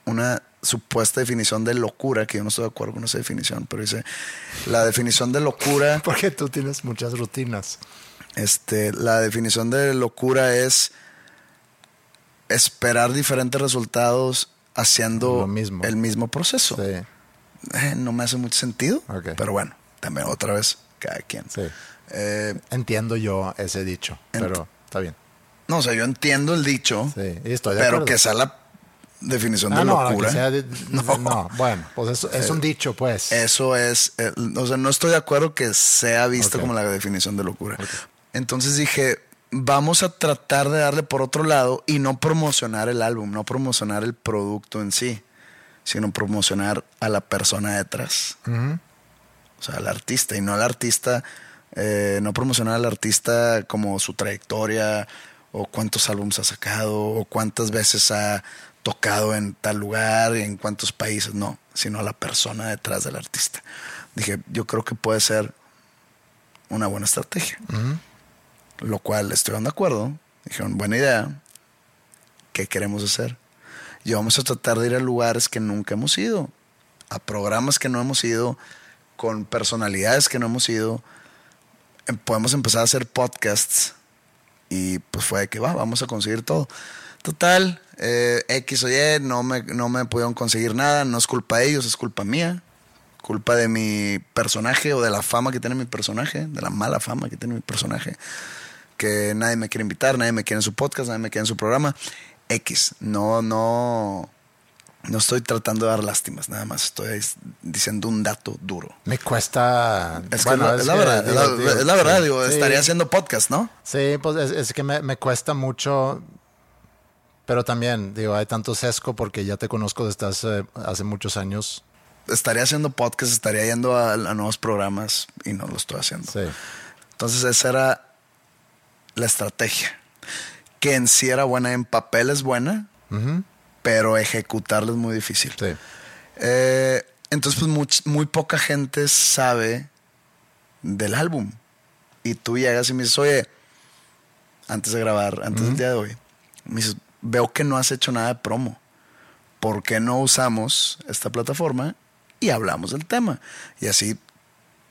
una supuesta definición de locura, que yo no estoy de acuerdo con esa definición, pero dice, la definición de locura, (laughs) Porque tú tienes muchas rutinas. este, la definición de locura es esperar diferentes resultados haciendo Lo mismo. el mismo proceso. Sí, Eh, no me hace mucho sentido, pero bueno, también otra vez, cada quien. sí. Eh, Entiendo yo ese dicho, pero está bien. no, o sea, yo entiendo el dicho, Sí, y estoy de pero acuerdo. que sea la definición Ah, de no, locura. de- No. no. bueno, pues eso es un dicho, pues. Eso es, eh, o sea, no estoy de acuerdo que sea visto como la definición de locura. Entonces dije, vamos a tratar de darle por otro lado y no promocionar el álbum, no promocionar el producto en sí, sino promocionar a la persona detrás. O sea, al artista y no al artista, eh, no promocionar al artista como su trayectoria o cuántos álbumes ha sacado o cuántas veces ha tocado en tal lugar, en cuántos países, no, sino a la persona detrás del artista. Dije, yo creo que puede ser una buena estrategia. Lo cual estuvieron de acuerdo. Dijeron, buena idea. ¿Qué queremos hacer? Y vamos a tratar de ir a lugares que nunca hemos ido, a programas que no hemos ido, con personalidades que no hemos ido. Em- Podemos empezar a hacer podcasts y pues fue de que va, vamos a conseguir todo. Total, eh, X o Y, no me, no me pudieron conseguir nada, no es culpa de ellos, es culpa mía. Culpa de mi personaje o de la fama que tiene mi personaje, de la mala fama que tiene mi personaje. Que nadie me quiere invitar, nadie me quiere en su podcast, nadie me quiere en su programa. X, no, no, no estoy tratando de dar lástimas, nada más estoy diciendo un dato duro. Me cuesta. Es, que bueno, es, la, es la verdad, digo, es la, digo, es la verdad, sí, digo, sí. estaría haciendo podcast, ¿no? Sí, pues es, es que me, me cuesta mucho. Pero también, digo, hay tanto sesgo porque ya te conozco desde hace, hace muchos años. Estaría haciendo podcast, estaría yendo a, a nuevos programas y no lo estoy haciendo. Sí. Entonces esa era la estrategia. Que en sí era buena, en papel es buena, pero ejecutarla es muy difícil. Sí. Eh, entonces, pues muy poca gente sabe del álbum. Y tú llegas y me dices, oye, antes de grabar, antes del día de hoy, me dices, veo que no has hecho nada de promo. ¿Por qué no usamos esta plataforma y hablamos del tema? Y así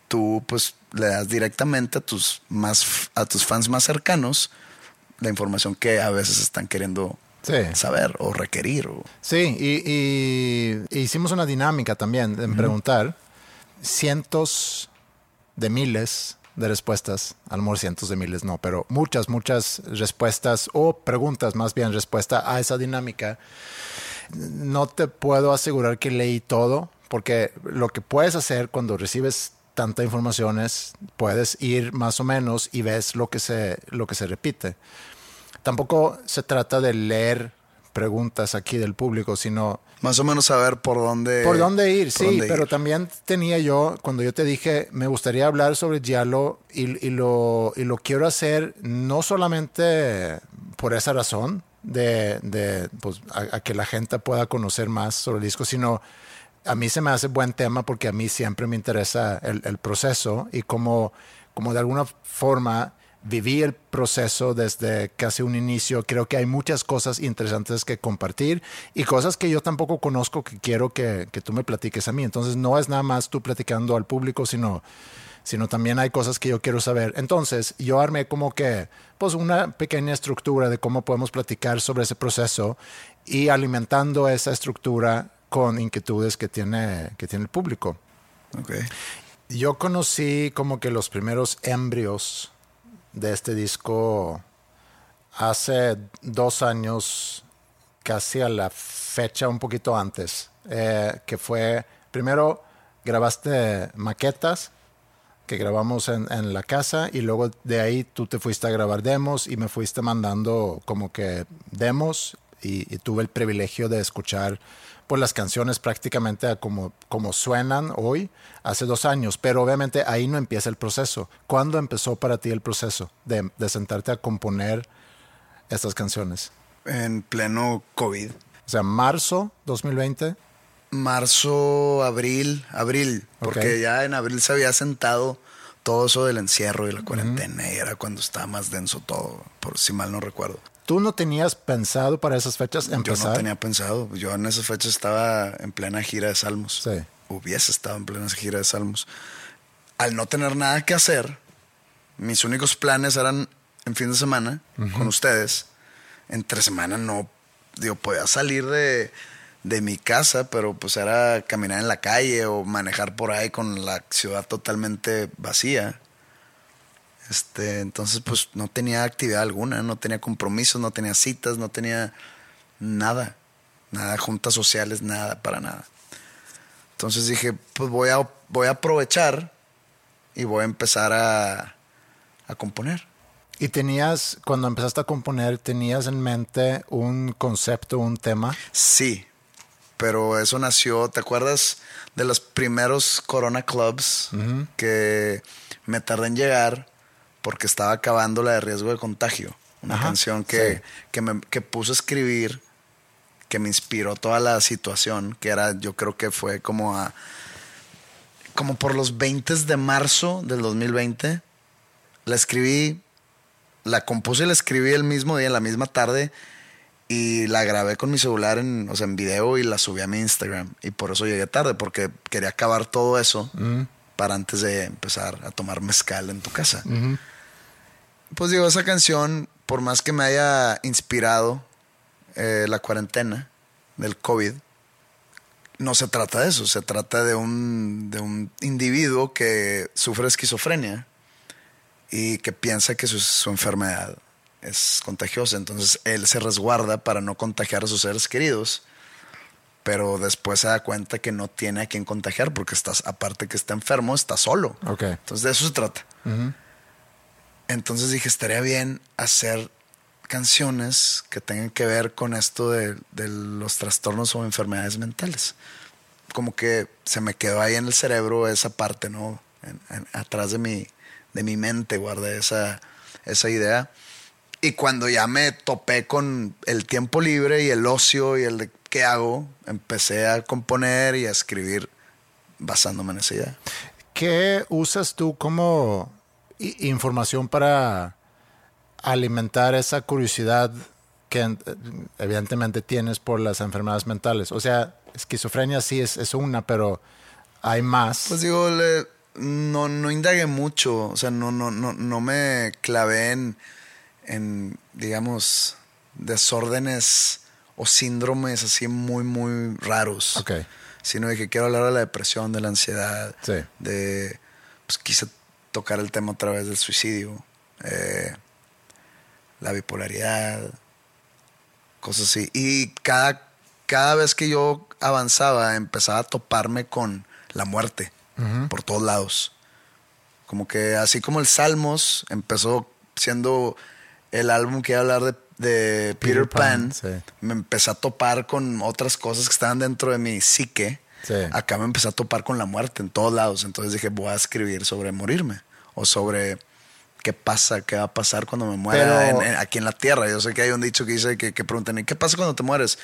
tú, pues, le das directamente a tus, más, a tus fans más cercanos la información que a veces están queriendo Sí. saber o requerir. O, Sí, y, y- hicimos una dinámica también en preguntar cientos de miles de respuestas, a lo mejor cientos de miles no, pero muchas, muchas respuestas o preguntas, más bien respuesta a esa dinámica. No te puedo asegurar que leí todo, porque lo que puedes hacer cuando recibes tanta información es, puedes ir más o menos y ves lo que se, lo que se repite tampoco se trata de leer preguntas aquí del público, sino Más o menos saber por dónde... por dónde ir, por sí, dónde pero ir. también tenía yo, cuando yo te dije, me gustaría hablar sobre Giallo y, y lo, y lo quiero hacer no solamente por esa razón, de, de, pues, a, a que la gente pueda conocer más sobre el disco, sino a mí se me hace buen tema porque a mí siempre me interesa el, proceso y como, como de alguna forma viví el proceso desde casi un inicio. Creo que hay muchas cosas interesantes que compartir y cosas que yo tampoco conozco que quiero que, que tú me platiques a mí. Entonces no es nada más tú platicando al público, sino, sino también hay cosas que yo quiero saber. Entonces yo armé como que pues una pequeña estructura de cómo podemos platicar sobre ese proceso y alimentando esa estructura con inquietudes que tiene, que tiene el público. Yo conocí como que los primeros embrios de este disco hace dos años, casi a la fecha un poquito antes, eh, que fue primero grabaste maquetas que grabamos en, en la casa y luego de ahí tú te fuiste a grabar demos y me fuiste mandando como que demos y, y tuve el privilegio de escuchar pues las canciones prácticamente a como, como suenan hoy, hace dos años, pero obviamente ahí no empieza el proceso. ¿Cuándo empezó para ti el proceso de, de sentarte a componer estas canciones? En pleno COVID. O sea, marzo 2020. Marzo, abril, abril, porque ya en abril se había sentado todo eso del encierro y la cuarentena y era cuando estaba más denso todo, por si mal no recuerdo. ¿Tú no tenías pensado para esas fechas empezar? Yo no tenía pensado, yo en esas fechas estaba en plena gira de salmos. Sí. Hubiese estado en plena gira de salmos. Al no tener nada que hacer, mis únicos planes eran en fin de semana con ustedes. Entre semana no, digo, podía salir de, de mi casa, pero pues era caminar en la calle o manejar por ahí con la ciudad totalmente vacía. Este, entonces, pues no tenía actividad alguna, no tenía compromisos, no tenía citas, no tenía nada, nada, juntas sociales, nada, para nada. Entonces dije, pues voy a, voy a aprovechar y voy a empezar a, a componer. ¿Y tenías, cuando empezaste a componer, tenías en mente un concepto, un tema? Sí, pero eso nació, ¿te acuerdas de los primeros Corona Clubs que me tardé en llegar porque estaba acabando la de riesgo de contagio? Una Ajá, canción que, sí. que, me, que puse a escribir, que me inspiró toda la situación, que era, yo creo que fue como a, como por los 20 de marzo del 2020. La escribí, la compuse y la escribí el mismo día, en la misma tarde, y la grabé con mi celular en, o sea, en video y la subí a mi Instagram. Y por eso llegué tarde, porque quería acabar todo eso para antes de empezar a tomar mezcal en tu casa. Pues digo, esa canción, por más que me haya inspirado eh, la cuarentena del COVID, no se trata de eso, se trata de un, de un individuo que sufre esquizofrenia y que piensa que su, su enfermedad es contagiosa. Entonces él se resguarda para no contagiar a sus seres queridos, pero después se da cuenta que no tiene a quien contagiar porque estás, aparte que está enfermo, está solo. Ok. Entonces de eso se trata. Entonces dije, estaría bien hacer canciones que tengan que ver con esto de, los trastornos o enfermedades mentales. Como que se me quedó ahí en el cerebro esa parte, ¿no? Atrás de mi, de mi mente guardé esa, esa idea. Y cuando ya me topé con el tiempo libre y el ocio y el de qué hago, empecé a componer y a escribir basándome en esa idea. ¿Qué usas tú como información para alimentar esa curiosidad que eh, evidentemente tienes por las enfermedades mentales? O sea, esquizofrenia sí es, es una, pero hay más. Pues digo, le- no, no indagué mucho, o sea, no, no, no, no me clavé en, en, digamos, desórdenes o síndromes así muy, muy raros. Ok. Sino de que quiero hablar de la depresión, de la ansiedad, Sí. de, pues quise tocar el tema a través del suicidio, eh, la bipolaridad, cosas así. Y cada, cada vez que yo avanzaba, empezaba a toparme con la muerte por todos lados. Como que así como el Salmos empezó siendo el álbum que iba a hablar de, de Peter, Peter Pan, Pan, sí. me empecé a topar con otras cosas que estaban dentro de mi psique. Sí. Acá me empecé a topar con la muerte en todos lados. Entonces dije, voy a escribir sobre morirme o sobre qué pasa, qué va a pasar cuando me muera Pero- en- en- aquí en la tierra. Yo sé que hay un dicho que dice que, que preguntan, ¿y qué pasa cuando te mueres?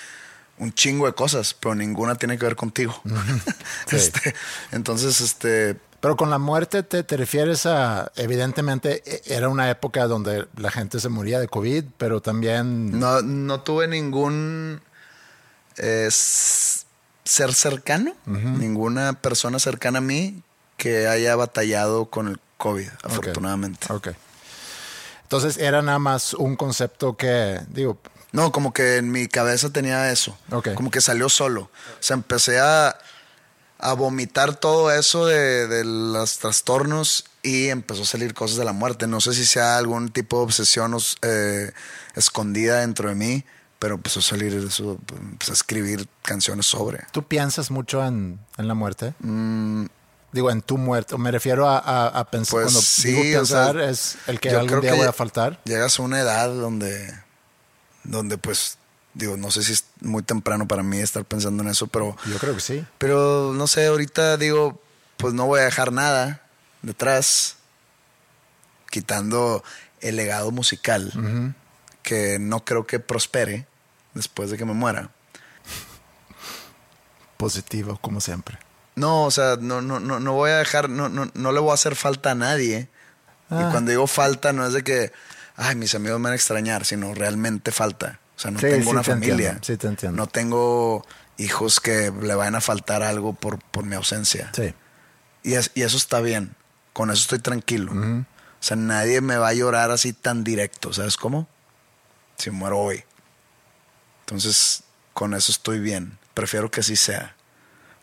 Un chingo de cosas, pero ninguna tiene que ver contigo. (laughs) Sí. Este, entonces, este, Pero con la muerte te, te refieres a, evidentemente, e- era una época donde la gente se moría de COVID, pero también... no, no tuve ningún eh, ser cercano, ninguna persona cercana a mí que haya batallado con el COVID, afortunadamente. Ok. Entonces era nada más un concepto que, digo, No, como que en mi cabeza tenía eso. Ok. Como que salió solo. O sea, empecé a, a vomitar todo eso de, de los trastornos y empezó a salir cosas de la muerte. No sé si sea algún tipo de obsesión eh, escondida dentro de mí, Pero empezó a salir eso, pues, a escribir canciones sobre. ¿Tú piensas mucho en, en la muerte? Mm, Digo, en tu muerte. Me refiero a, a- a pensar. Pues cuando sí, digo o sea, pensar, es el que algún día que voy a faltar. llegas a una edad donde, donde pues, digo, no sé si es muy temprano para mí estar pensando en eso, pero, Yo creo que sí. pero no sé, ahorita digo, pues no voy a dejar nada detrás, quitando el legado musical, que no creo que prospere después de que me muera. Positivo, como siempre. No, o sea, no, no, no, no voy a dejar, no, no, no le voy a hacer falta a nadie. Ah. Y cuando digo falta, no es de que, ay, mis amigos me van a extrañar, sino realmente falta. O sea, no Sí, tengo sí una te familia. entiendo, sí te entiendo. No tengo hijos que le vayan a faltar algo por, por mi ausencia. Sí. Y, es- y eso está bien. Con eso estoy tranquilo. O sea, nadie me va a llorar así tan directo. ¿Sabes cómo? Si muero hoy. Entonces, con eso estoy bien. Prefiero que así sea.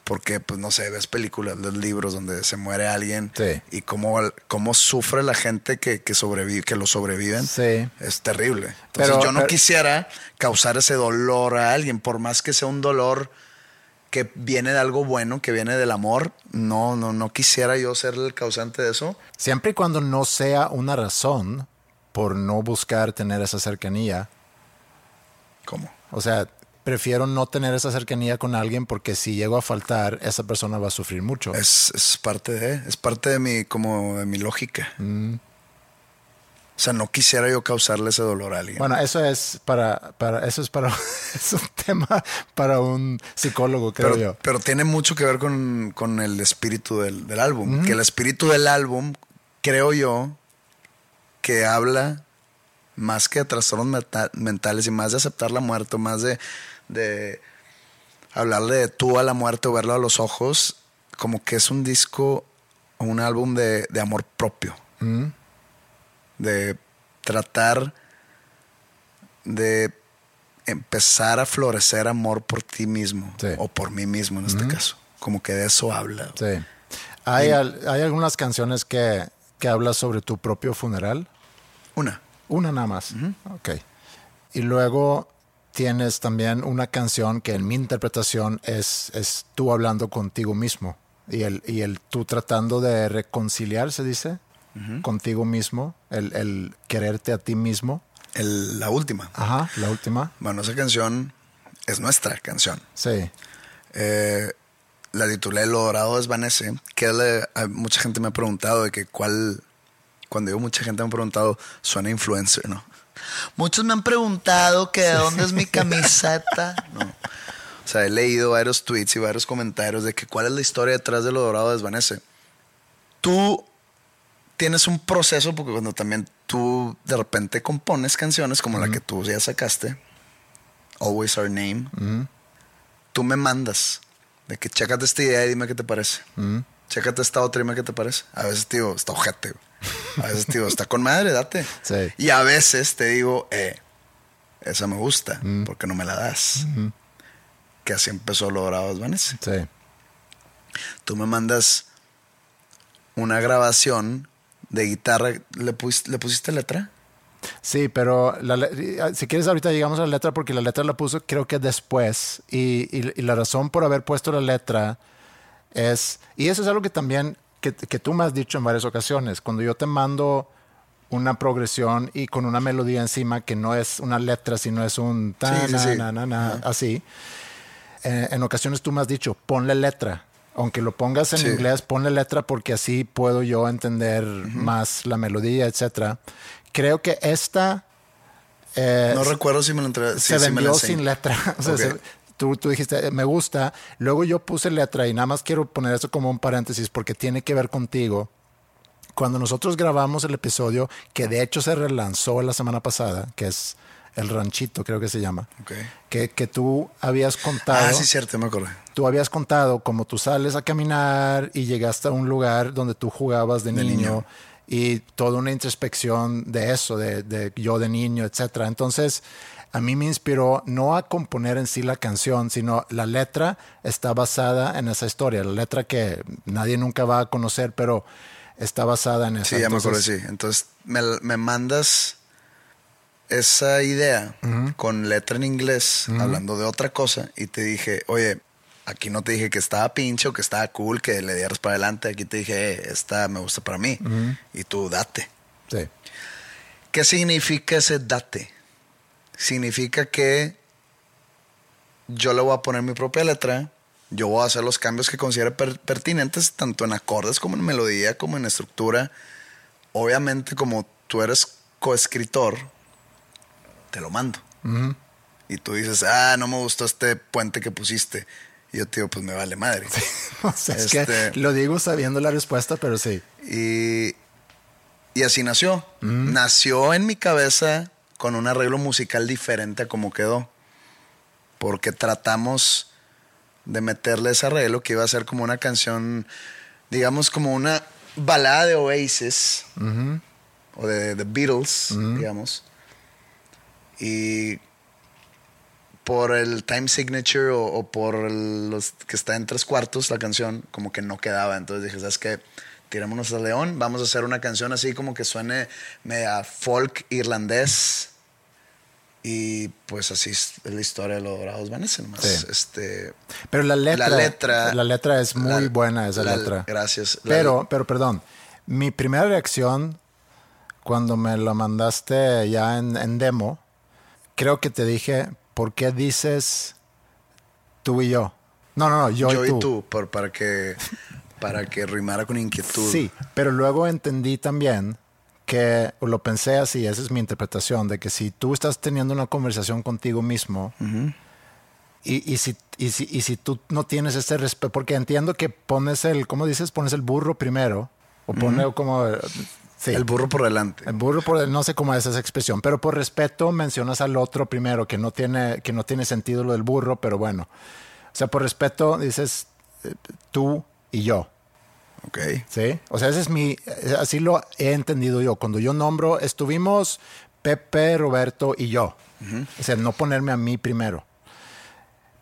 Porque, pues, no sé, ves películas, ves libros donde se muere alguien Sí. y cómo, cómo sufre la gente que, que, sobrevive, que lo sobreviven. Sí. Es terrible. Entonces, Pero- yo no pero- quisiera causar ese dolor a alguien, por más que sea un dolor que viene de algo bueno, que viene del amor. No, no, no quisiera yo ser el causante de eso. Siempre y cuando no sea una razón por no buscar tener esa cercanía. ¿Cómo? O sea, prefiero no tener esa cercanía con alguien porque si llego a faltar, esa persona va a sufrir mucho. Es, es parte de, es parte de mi, como de mi lógica. Mm. O sea, no quisiera yo causarle ese dolor a alguien. Bueno, eso es para, para eso es para (laughs) es un tema para un psicólogo, creo pero, yo. pero tiene mucho que ver con, con el espíritu del, del álbum. Que el espíritu del álbum, creo yo, que habla más que de trastornos mentales y más de aceptar la muerte, más de, de hablarle de tú a la muerte o verlo a los ojos, como que es un disco o un álbum de, de amor propio. De tratar de empezar a florecer amor por ti mismo Sí. o por mí mismo en este caso. Como que de eso habla. Sí. Hay, al- hay algunas canciones que, que hablas sobre tu propio funeral. Una. Una nada más. Ok. Y luego tienes también una canción que en mi interpretación es, es tú hablando contigo mismo. Y el, y el tú tratando de reconciliar, se dice, contigo mismo, el, el quererte a ti mismo. El- la última. Ajá, la última. Bueno, esa canción es nuestra canción. Sí. Eh, la titulé Lo Dorado Desvanece, que mucha gente me ha preguntado de que cuál, cuando digo mucha gente me ha preguntado, suena influencer, ¿no? Muchos me han preguntado que de dónde es mi camiseta. (laughs) No. O sea, he leído varios tweets y varios comentarios de que cuál es la historia detrás de Lo Dorado Desvanece. Tú tienes un proceso, porque cuando también tú de repente compones canciones como la que tú ya sacaste, Always Our Name, tú me mandas de que chécate esta idea y dime qué te parece. Chécate esta otra y dime qué te parece. A veces, tío, está ojete. A veces, tío, está con madre, date. (laughs) Sí. Y a veces te digo, eh, esa me gusta, porque no me la das. Que así empezó Lo Dorado Desvanece. Sí. Tú me mandas una grabación de guitarra. ¿Le, pus- ¿le pusiste letra? Sí, pero la si quieres ahorita llegamos a la letra porque la letra la puso creo que después y, y- y la razón por haber puesto la letra es, y eso es algo que también, que, que tú me has dicho en varias ocasiones, cuando yo te mando una progresión y con una melodía encima que no es una letra, sino es un ta, Sí, sí, na, sí. na, na, na, así, eh, en ocasiones tú me has dicho, ponle letra. Aunque lo pongas en Sí. inglés, ponle letra porque así puedo yo entender más la melodía, etcétera. Creo que esta eh, No recuerdo si me lo entregaste. se vendió sin letra. (laughs) O sea, Ok. Tú, tú dijiste, "Eh, me gusta. Luego yo puse letra y nada más quiero poner eso como un paréntesis porque tiene que ver contigo. Cuando nosotros grabamos el episodio, que de hecho se relanzó la semana pasada, que es El Ranchito, creo que se llama, Ok. que, que tú habías contado Ah, sí, cierto, me acordé. tú habías contado como tú sales a caminar y llegaste a un lugar donde tú jugabas de, De niño, niño. y toda una introspección de eso, de, de yo de niño, etcétera. Entonces, a mí me inspiró no a componer en sí la canción, sino la letra está basada en esa historia, la letra que nadie nunca va a conocer, pero está basada en eso. Sí, ya me Entonces, sí. Entonces, me, me mandas esa idea con letra en inglés, hablando de otra cosa, y te dije, oye, aquí no te dije que estaba pinche o que estaba cool, que le dieras para adelante. Aquí te dije, eh, esta me gusta para mí. Y tú date. Sí. ¿Qué significa ese date? Significa que yo le voy a poner mi propia letra, yo voy a hacer los cambios que considere per- pertinentes, tanto en acordes como en melodía, como en estructura. Obviamente, como tú eres coescritor, te lo mando. Y tú dices, ah, no me gustó este puente que pusiste. Y yo te digo, pues me vale madre. (laughs) O sea, es Este- que lo digo sabiendo la respuesta, pero sí. Y, y así nació. Nació en mi cabeza con un arreglo musical diferente a como quedó. Porque tratamos de meterle ese arreglo que iba a ser como una canción, digamos, como una balada de Oasis o de The Beatles, digamos. Y por el time signature o, o por el- los que está en tres cuartos la canción, como que no quedaba. Entonces dije, ¿sabes qué? Tirémonos al león, vamos a hacer una canción así como que suene media folk irlandés. Y pues así es la historia de los Dorados Vanessa. nomás. Sí. Este, Pero la letra, la letra, la letra es muy la- buena, esa la- letra. Gracias. Pero, pero perdón, mi primera reacción cuando me lo mandaste ya en, en demo, creo que te dije, ¿por qué dices tú y yo? No, no, no, yo, yo y tú. y tú, por- para que para que rimara con inquietud. Sí, pero luego entendí también que o lo pensé así, esa es mi interpretación, de que si tú estás teniendo una conversación contigo mismo y, y si, y, si, y si tú no tienes ese respeto, porque entiendo que pones el, ¿cómo dices? Pones el burro primero, o pone como... Sí. El burro por delante. El burro por no sé cómo es esa expresión, pero por respeto mencionas al otro primero, que no tiene, que no tiene sentido lo del burro, pero bueno. O sea, por respeto dices eh, tú y yo. Ok. ¿Sí? O sea, ese es mi. Así lo he entendido yo. Cuando yo nombro, estuvimos Pepe, Roberto y yo. O sea, no ponerme a mí primero.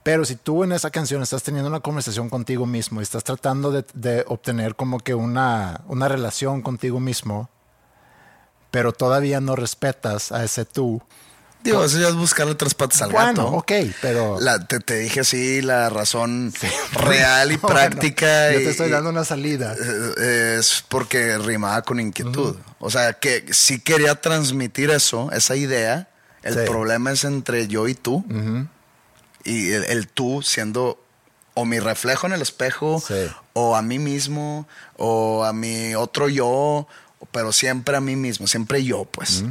Pero si tú en esa canción estás teniendo una conversación contigo mismo y estás tratando de, de obtener como que una, una relación contigo mismo, pero todavía no respetas a ese tú. Digo, eso ya es buscarle tres patas al bueno, gato. ok, pero. La- te, te dije así la razón (laughs) real y Bueno, práctica. yo y- te estoy dando una salida. eh, es porque rimaba con inquietud. O sea, que sí quería transmitir eso, esa idea. El Sí. problema es entre yo y tú. Y el, el tú siendo o mi reflejo en el espejo, Sí. o a mí mismo, o a mi otro yo, pero siempre a mí mismo, siempre yo, pues.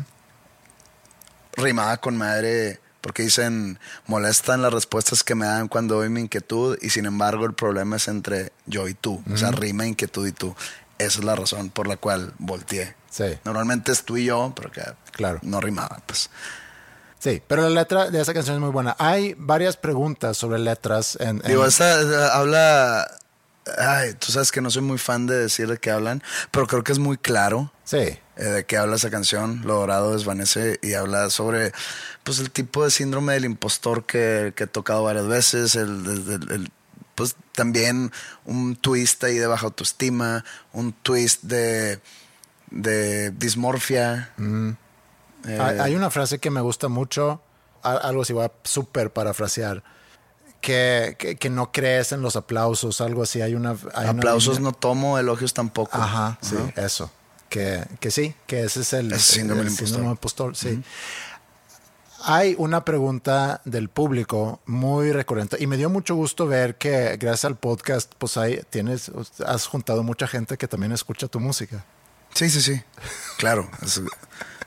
Rimaba con madre, porque dicen, molestan las respuestas que me dan cuando doy mi inquietud, y sin embargo el problema es entre yo y tú. O sea, rima inquietud y tú. Esa es la razón por la cual volteé. Sí. Normalmente es tú y yo, pero que Claro. no rimaba, pues. Sí, pero la letra de esa canción es muy buena. Hay varias preguntas sobre letras en. en- Digo, esta eh, habla. Ay, tú sabes que no soy muy fan de decir de qué hablan, pero creo que es muy claro Sí, eh, de qué habla esa canción. Lo Dorado desvanece y habla sobre pues el tipo de síndrome del impostor que, que he tocado varias veces. El, el- el- el- pues también un twist ahí de baja autoestima, un twist de, de dismorfia. Eh, hay, hay una frase que me gusta mucho, algo así, voy a súper parafrasear, que, que, que no crees en los aplausos, algo así. Hay una. hay aplausos no tomo, elogios tampoco. Ajá, sí, eso. Que, que sí, que ese es el, El síndrome del impostor. síndrome impostor, sí. Hay una pregunta del público muy recurrente y me dio mucho gusto ver que gracias al podcast, pues ahí tienes, has juntado mucha gente que también escucha tu música. Sí, sí, sí. Claro. es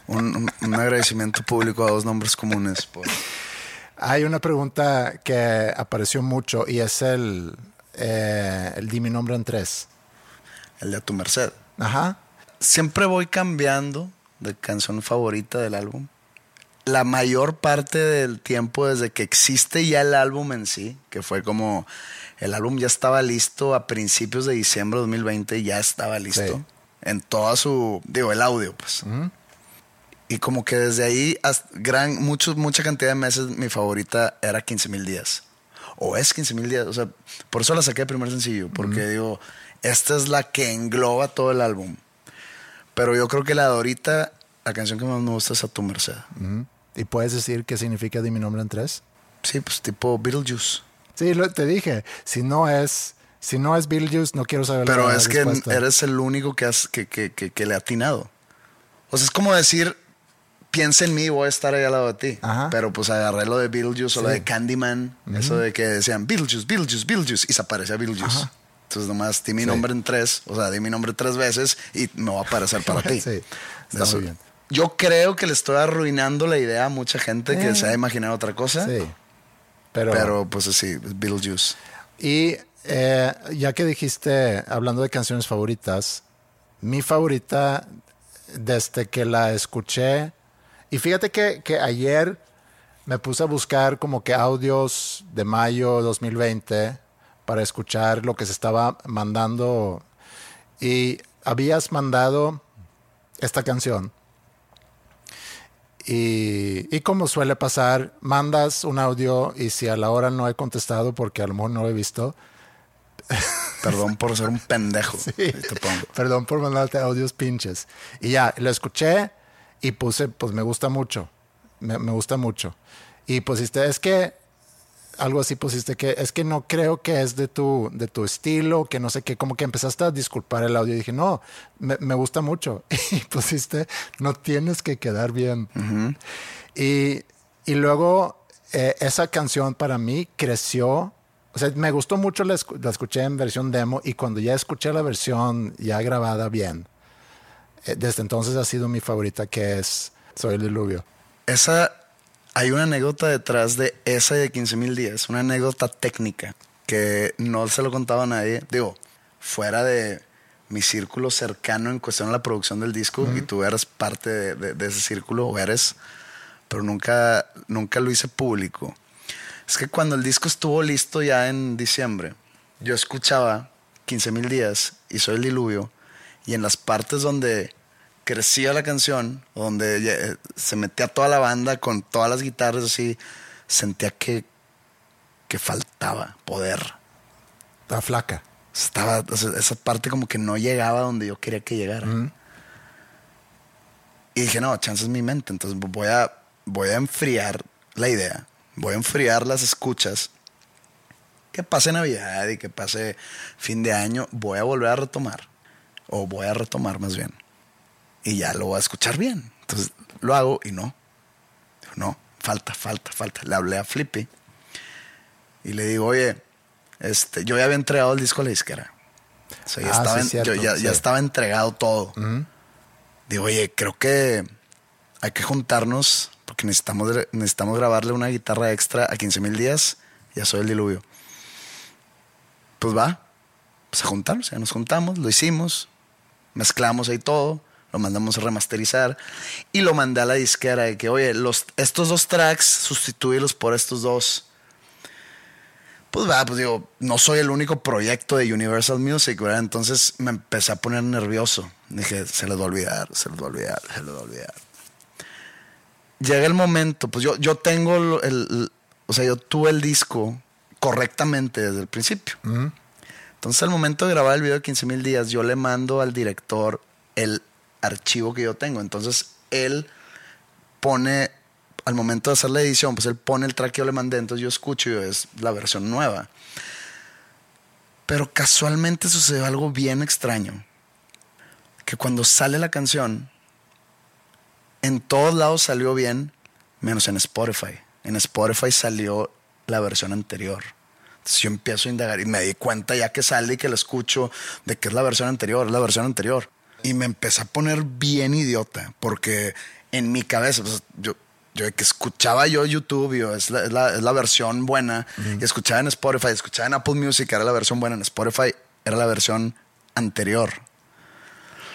un, un- un agradecimiento público a dos nombres comunes. Por... Hay una pregunta que apareció mucho y es el, eh, el di mi nombre en tres. El de A tu merced. Ajá. Siempre voy cambiando de canción favorita del álbum. La mayor parte del tiempo desde que existe ya el álbum en sí, que fue como el álbum ya estaba listo a principios de diciembre de 2020, ya estaba listo. Sí. En toda su, digo, el audio, pues. Y como que desde ahí, hasta gran, mucho, mucha cantidad de meses, mi favorita era 15 mil días. O es 15 mil días. O sea, por eso la saqué de primer sencillo. Porque digo, esta es la que engloba todo el álbum. Pero yo creo que la de ahorita, la canción que más me gusta es A Tu Merced. ¿Y puedes decir qué significa Di mi nombre en tres? Sí, pues tipo Beetlejuice. Sí, lo, te dije, si no es, si no es Beetlejuice, no quiero saber Pero la es que respuesta. eres el único que, has, que, que, que, que le ha atinado. O sea, es como decir, piensa en mí, voy a estar ahí al lado de ti. Ajá. Pero pues agarré lo de Beetlejuice o lo Sí. de Candyman. Eso de que decían Beetlejuice, Beetlejuice, Beetlejuice. Y se aparecía Beetlejuice. Ajá. Entonces nomás di mi Sí. nombre en tres. O sea, di mi nombre tres veces y me va a aparecer para (laughs) ti. Sí, está Eso- muy bien. Yo creo que le estoy arruinando la idea a mucha gente que Eh. se ha imaginado otra cosa. Sí. Pero, Pero pues así, es Beetlejuice. y eh, ya que dijiste, hablando de canciones favoritas, mi favorita desde que la escuché, y fíjate que, que ayer me puse a buscar como que audios de mayo 2020 para escuchar lo que se estaba mandando y habías mandado esta canción. Y, y como suele pasar, mandas un audio y si a la hora no he contestado porque a lo mejor no lo he visto, (laughs) Perdón por ser un pendejo. Ahí te pongo. Perdón por mandarte audios pinches. Y ya, lo escuché y puse, pues me gusta mucho. Me, me gusta mucho. Y pusiste, es que, algo así pusiste que, es que no creo que es de tu, de tu estilo, que no sé qué, como que empezaste a disculpar el audio. Y dije, no, me, me gusta mucho. (laughs) Y pusiste, no tienes que quedar bien. y, y luego eh, esa canción para mí creció. O sea, me gustó mucho, la, escu- la escuché en versión demo y cuando ya escuché la versión ya grabada bien, eh, desde entonces ha sido mi favorita que es Soy el Diluvio. Esa, hay una anécdota detrás de esa de 15 mil días, una anécdota técnica que no se lo contaba a nadie. Digo, fuera de mi círculo cercano en cuestión a la producción del disco y tú eres parte de, de- de ese círculo o eres, pero nunca, nunca lo hice público. Es que cuando el disco estuvo listo ya en diciembre, yo escuchaba 15 mil días y soy el diluvio y en las partes donde crecía la canción, donde eh, se metía toda la banda con todas las guitarras así, sentía que, que faltaba poder. Está flaca. Estaba, esa parte como que no llegaba donde yo quería que llegara. Y dije, no, chance es mi mente, entonces voy a, voy a enfriar la idea, voy a enfriar las escuchas. Que pase Navidad y que pase fin de año, voy a volver a retomar. O voy a retomar más bien. Y ya lo voy a escuchar bien. Entonces lo hago y no. No, falta, falta, falta. Le hablé a Flippy y le digo, oye, este, yo ya había entregado el disco a la disquera. O sea, ya, Ah, estaba, sí, en- cierto, yo ya, estaba entregado todo. Digo, oye, creo que hay que juntarnos porque necesitamos, necesitamos grabarle una guitarra extra a 15 mil días. Ya soy el diluvio. Pues va, pues a juntarnos. Ya nos juntamos, lo hicimos, mezclamos ahí todo, lo mandamos a remasterizar y lo mandé a la disquera de que, oye, los, estos dos tracks, sustituirlos por estos dos. Pues va, pues digo, no soy el único proyecto de Universal Music, ¿verdad? Entonces me empecé a poner nervioso. Dije, se les va a olvidar, se les va a olvidar, se les va a olvidar. Llega el momento, pues yo, yo tengo el, el- o sea, yo tuve el disco correctamente desde el principio. Entonces al momento de grabar el video de 15 mil días, yo le mando al director el archivo que yo tengo. Entonces él pone, al momento de hacer la edición, pues él pone el track que yo le mandé, entonces yo escucho y es la versión nueva. Pero casualmente sucedió algo bien extraño. Que cuando sale la canción, en todos lados salió bien, menos en Spotify. En Spotify salió la versión anterior. Entonces yo empiezo a indagar y me di cuenta ya que sale y que lo escucho de que es la versión anterior, es la versión anterior. Y me empecé a poner bien idiota porque en mi cabeza, pues, yo, yo que escuchaba yo YouTube, yo, es, la, es la- es la versión buena, y escuchaba en Spotify, escuchaba en Apple Music, era la versión buena, en Spotify era la versión anterior.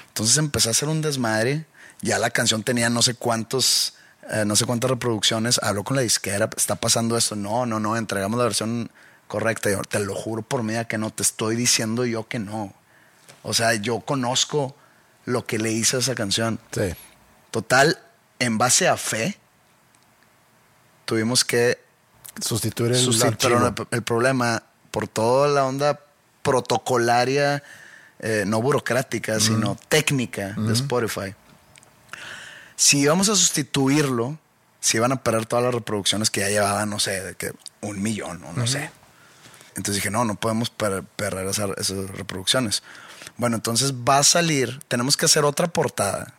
Entonces empecé a hacer un desmadre. Ya la canción tenía no sé cuántos, eh, no sé cuántas reproducciones. Habló con la disquera, está pasando esto. No, no, no, entregamos la versión correcta. Yo te lo juro por mí que no, te estoy diciendo yo que no. O sea, yo conozco lo que le hice a esa canción. Sí. Total, en base a fe, tuvimos que Sustituir el Susti- archivo. pero el, el problema, por toda la onda protocolaria, eh, no burocrática, sino técnica de Spotify, si íbamos a sustituirlo, se iban a perder todas las reproducciones que ya llevaban, no sé, de que un millón o no sé. Entonces dije, no, no podemos per- perder esa- esas reproducciones. Bueno, entonces va a salir, tenemos que hacer otra portada.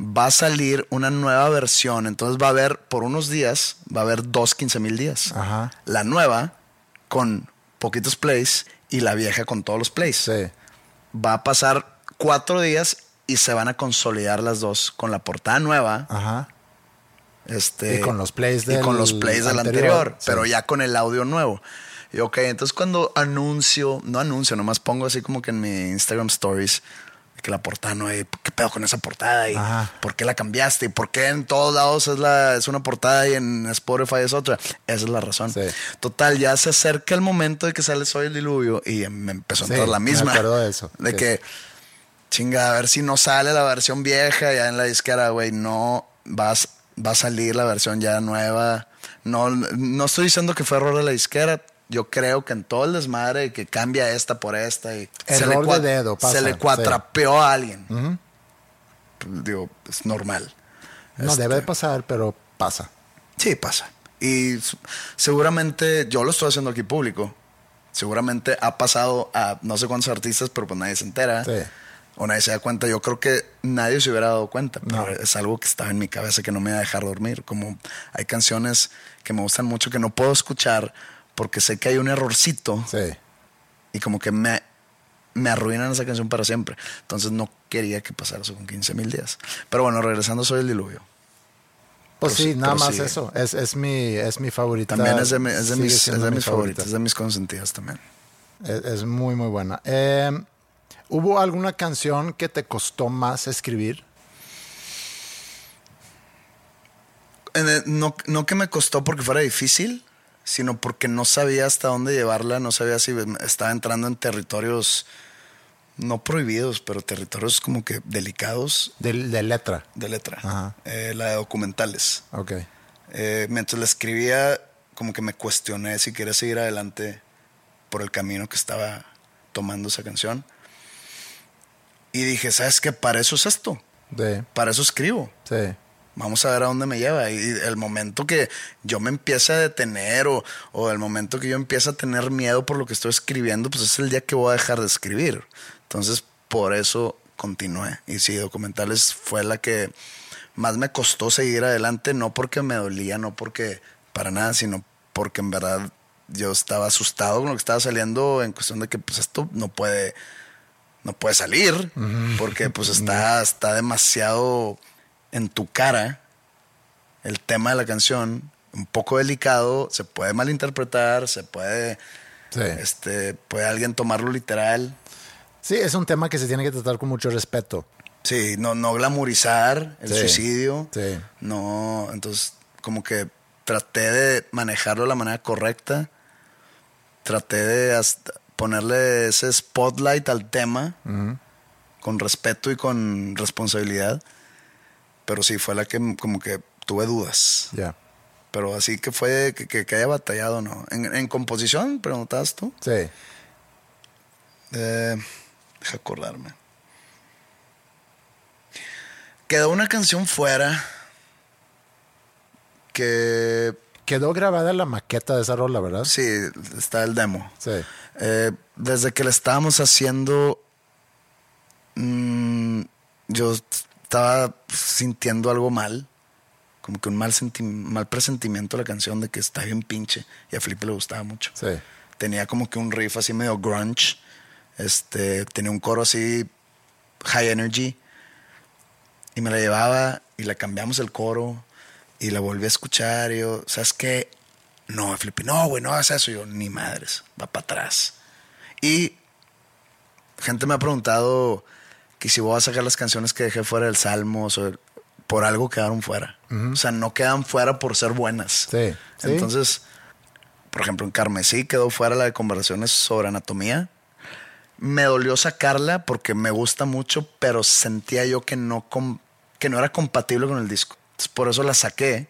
Va a salir una nueva versión. Entonces va a haber, por unos días, va a haber dos 15 mil días. Ajá. La nueva con poquitos plays y la vieja con todos los plays. Sí. Va a pasar cuatro días y se van a consolidar las dos con la portada nueva. Ajá. Este, Y con los plays y con del los plays del anterior, anterior, sí. pero ya con el audio nuevo. Y ok, entonces cuando anuncio, no anuncio, nomás pongo así como que en mi Instagram Stories que la portada no hay, ¿qué pedo con esa portada? ¿Y Ajá. por qué la cambiaste? ¿Y por qué en todos lados es, la, es una portada y en Spotify es otra? Esa es la razón. Sí. Total, ya se acerca el momento de que sale Soy el Diluvio y me empezó a Sí, entrar la me misma. acuerdo de eso. De Sí. que, chinga, a ver si no sale la versión vieja ya en la disquera, güey. No, vas, va a salir la versión ya nueva. No, no estoy diciendo que fue error de la disquera. Yo creo que en todo el desmadre que cambia esta por esta y Error cua- de dedo, pasa, se le sí. cuatrapeó a alguien. Pues, digo, es normal. No Este, debe de pasar, pero pasa. Sí, pasa. Y seguramente yo lo estoy haciendo aquí público. Seguramente ha pasado a no sé cuántos artistas, pero pues nadie se entera. Sí. O nadie se da cuenta. Yo creo que nadie se hubiera dado cuenta. No. Pero es algo que estaba en mi cabeza que no me iba a dejar dormir. Como hay canciones que me gustan mucho que no puedo escuchar porque sé que hay un errorcito Sí. y como que me, me arruinan esa canción para siempre. Entonces no quería que pasara eso con 15 mil días. Pero bueno, regresando, soy el diluvio. Pues Pero sí, nada más eso. Es, es mi, es mi favorita. También es de, mi- es de mis, es de mi mis favorita. favoritas, es de mis consentidas también. Es, es muy, muy buena. Eh, ¿Hubo alguna canción que te costó más escribir? El- no, no que me costó porque fuera difícil, sino porque no sabía hasta dónde llevarla, no sabía si estaba entrando en territorios no prohibidos, pero territorios como que delicados De, de letra. de letra. Ajá. Eh, la de documentales. Ok. Eh, mientras la escribía, como que me cuestioné si quería seguir adelante por el camino que estaba tomando esa canción. Y dije, ¿sabes qué? Para eso es esto. De, Para eso escribo. sí. Vamos a ver a dónde me lleva. Y el momento que yo me empiece a detener o, o el momento que yo empiece a tener miedo por lo que estoy escribiendo, pues es el día que voy a dejar de escribir. Entonces, por eso continué. Y sí, documentales fue la que más me costó seguir adelante, no porque me dolía, no porque para nada, sino porque en verdad yo estaba asustado con lo que estaba saliendo en cuestión de que pues esto no puede no puede salir porque pues (laughs) está está demasiado en tu cara el tema de la canción un poco delicado se puede malinterpretar se puede Sí. este puede alguien tomarlo literal Sí, es un tema que se tiene que tratar con mucho respeto. sí no no glamorizar el Sí. suicidio Sí. no entonces como que traté de manejarlo de la manera correcta traté de hasta ponerle ese spotlight al tema con respeto y con responsabilidad pero sí fue la que como que tuve dudas Ya. pero así que fue que, que- que haya batallado no en, en composición preguntabas tú Sí. Eh, deja acordarme. Quedó una canción fuera que Quedó grabada la maqueta de esa rola, ¿verdad? sí, está el demo. Sí. Eh, desde que la estábamos haciendo, mm, yo estaba sintiendo algo mal, como que un mal, senti- mal presentimiento de la canción de que está bien pinche y a Felipe le gustaba mucho. Sí. tenía como que un riff así medio grunge. Este, tenía un coro así high energy. Y me la llevaba y la cambiamos el coro y la volví a escuchar. Y yo, ¿sabes qué? No, Felipe, no, güey, no hagas eso. Y yo, ni madres, va para atrás. Y gente me ha preguntado que si voy a sacar las canciones que dejé fuera del Salmos o por algo quedaron fuera. O sea, no quedan fuera por ser buenas. Sí, sí. Entonces, por ejemplo, en Carmesí quedó fuera la de conversaciones sobre anatomía. Me dolió sacarla porque me gusta mucho, pero sentía yo que no, que no era compatible con el disco. Entonces, por eso la saqué.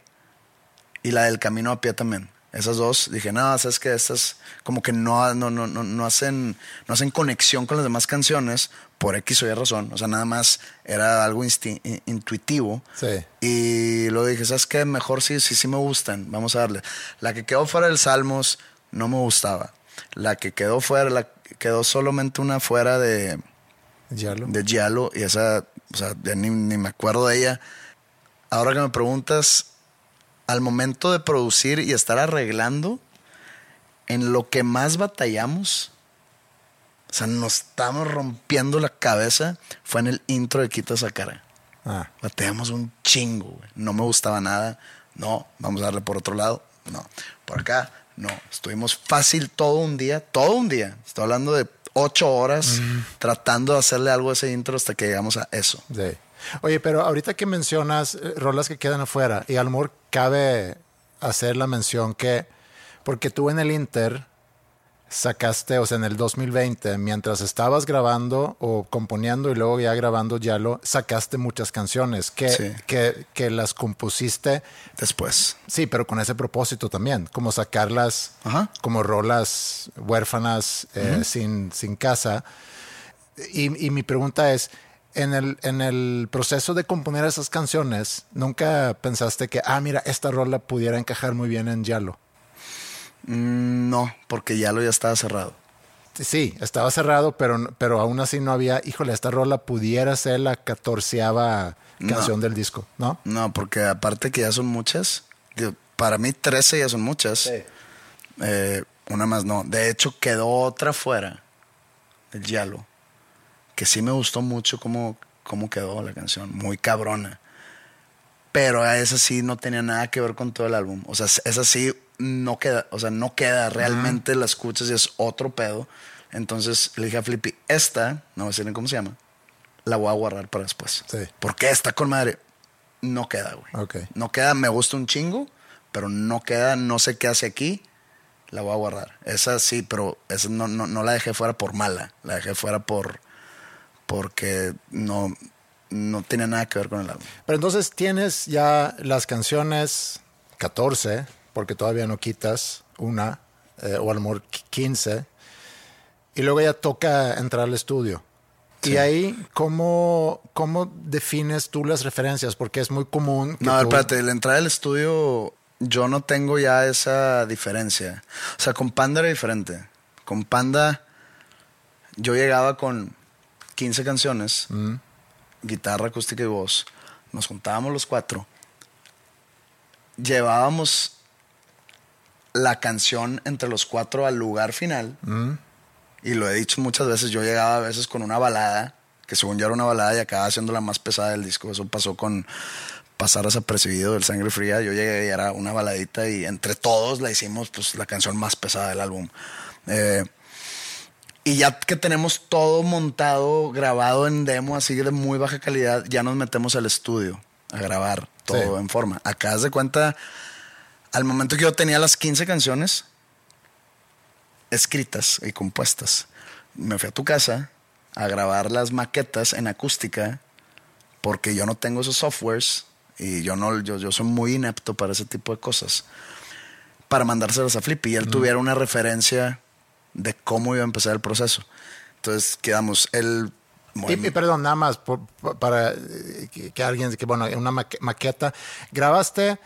Y la del camino a pie también. Esas dos, dije, no, sabes que estas como que no, no, no, no, hacen, no hacen conexión con las demás canciones por X o Y razón. O sea, nada más era algo intuitivo. Sí. Y luego dije, ¿sabes qué? Mejor sí, sí, sí me gustan. Vamos a darle. La que quedó fuera del Salmos no me gustaba. La que quedó fuera, la, quedó solamente una fuera de. Giallo. De Giallo. Y esa, o sea, ya ni, ni me acuerdo de ella. Ahora que me preguntas, al momento de producir y estar arreglando, en lo que más batallamos, o sea, nos estamos rompiendo la cabeza, fue en el intro de Quita esa cara. Ah. Batallamos un chingo, güey. No me gustaba nada. No, vamos a darle por otro lado. No. Por acá, no. Estuvimos fácil todo un día, todo un día. Estoy hablando de ocho horas tratando de hacerle algo a ese intro hasta que llegamos a eso. Sí. Oye, pero ahorita que mencionas eh, rolas que quedan afuera, y al amor cabe hacer la mención que, porque tú en el Inter sacaste, o sea, en el 2020, mientras estabas grabando o componiendo y luego ya grabando ya lo, sacaste muchas canciones que, Sí. que, que las compusiste, Después. sí, pero con ese propósito también, como sacarlas Ajá. como rolas huérfanas eh, sin, sin casa. Y, y mi pregunta es, en el, en el proceso de componer esas canciones, ¿nunca pensaste que, ah, mira, esta rola pudiera encajar muy bien en Yalo? Mm, No, porque ya lo ya estaba cerrado. Sí, estaba cerrado, pero, pero aún así no había, híjole, esta rola pudiera ser la catorceava canción del disco, ¿no? No, porque aparte que ya son muchas, para mí 13 ya son muchas. Eh, una más no. De hecho, quedó otra fuera, el Yalo, que sí me gustó mucho cómo, cómo quedó la canción, muy cabrona. Pero esa sí no tenía nada que ver con todo el álbum. O sea, esa sí no queda, o sea, no queda, realmente la escuchas y es otro pedo. Entonces le dije a Flippy, esta, no voy a cómo se llama, la voy a guardar para después. Sí. Porque esta con madre no queda, güey. Ok. No queda, me gusta un chingo, pero no queda, no sé qué hace aquí, la voy a guardar. Esa sí, pero esa no, no, no la dejé fuera por mala, la dejé fuera por porque no, no tiene nada que ver con el álbum. Pero entonces tienes ya las canciones 14, porque todavía no quitas una, eh, o a lo mejor 15, y luego ya toca entrar al estudio. Y ahí, ¿cómo, ¿cómo defines tú las referencias? Porque es muy común. que No, tú- espérate, la entrada al estudio yo no tengo ya esa diferencia. O sea, con Panda era diferente. Con Panda yo llegaba con 15 canciones, guitarra, acústica y voz. Nos juntábamos los cuatro. Llevábamos la canción entre los cuatro al lugar final. Y lo he dicho muchas veces, yo llegaba a veces con una balada, que según yo era una balada y acababa siendo la más pesada del disco. Eso pasó con Pasar desapercibido del Sangre Fría. Yo llegué y era una baladita y entre todos la hicimos pues la canción más pesada del álbum. Eh, y ya que tenemos todo montado, grabado en demo, así de muy baja calidad, ya nos metemos al estudio a grabar todo Sí. en forma. Acá de cuenta, al momento que yo tenía las 15 canciones escritas y compuestas, me fui a tu casa a grabar las maquetas en acústica porque yo no tengo esos softwares y yo no yo, yo soy muy inepto para ese tipo de cosas para mandárselas a Flippy. Y él tuviera una referencia de cómo iba a empezar el proceso. Entonces quedamos él Y, y perdón, nada más por- para eh, que, que alguien, que bueno, en una maque- maqueta, grabaste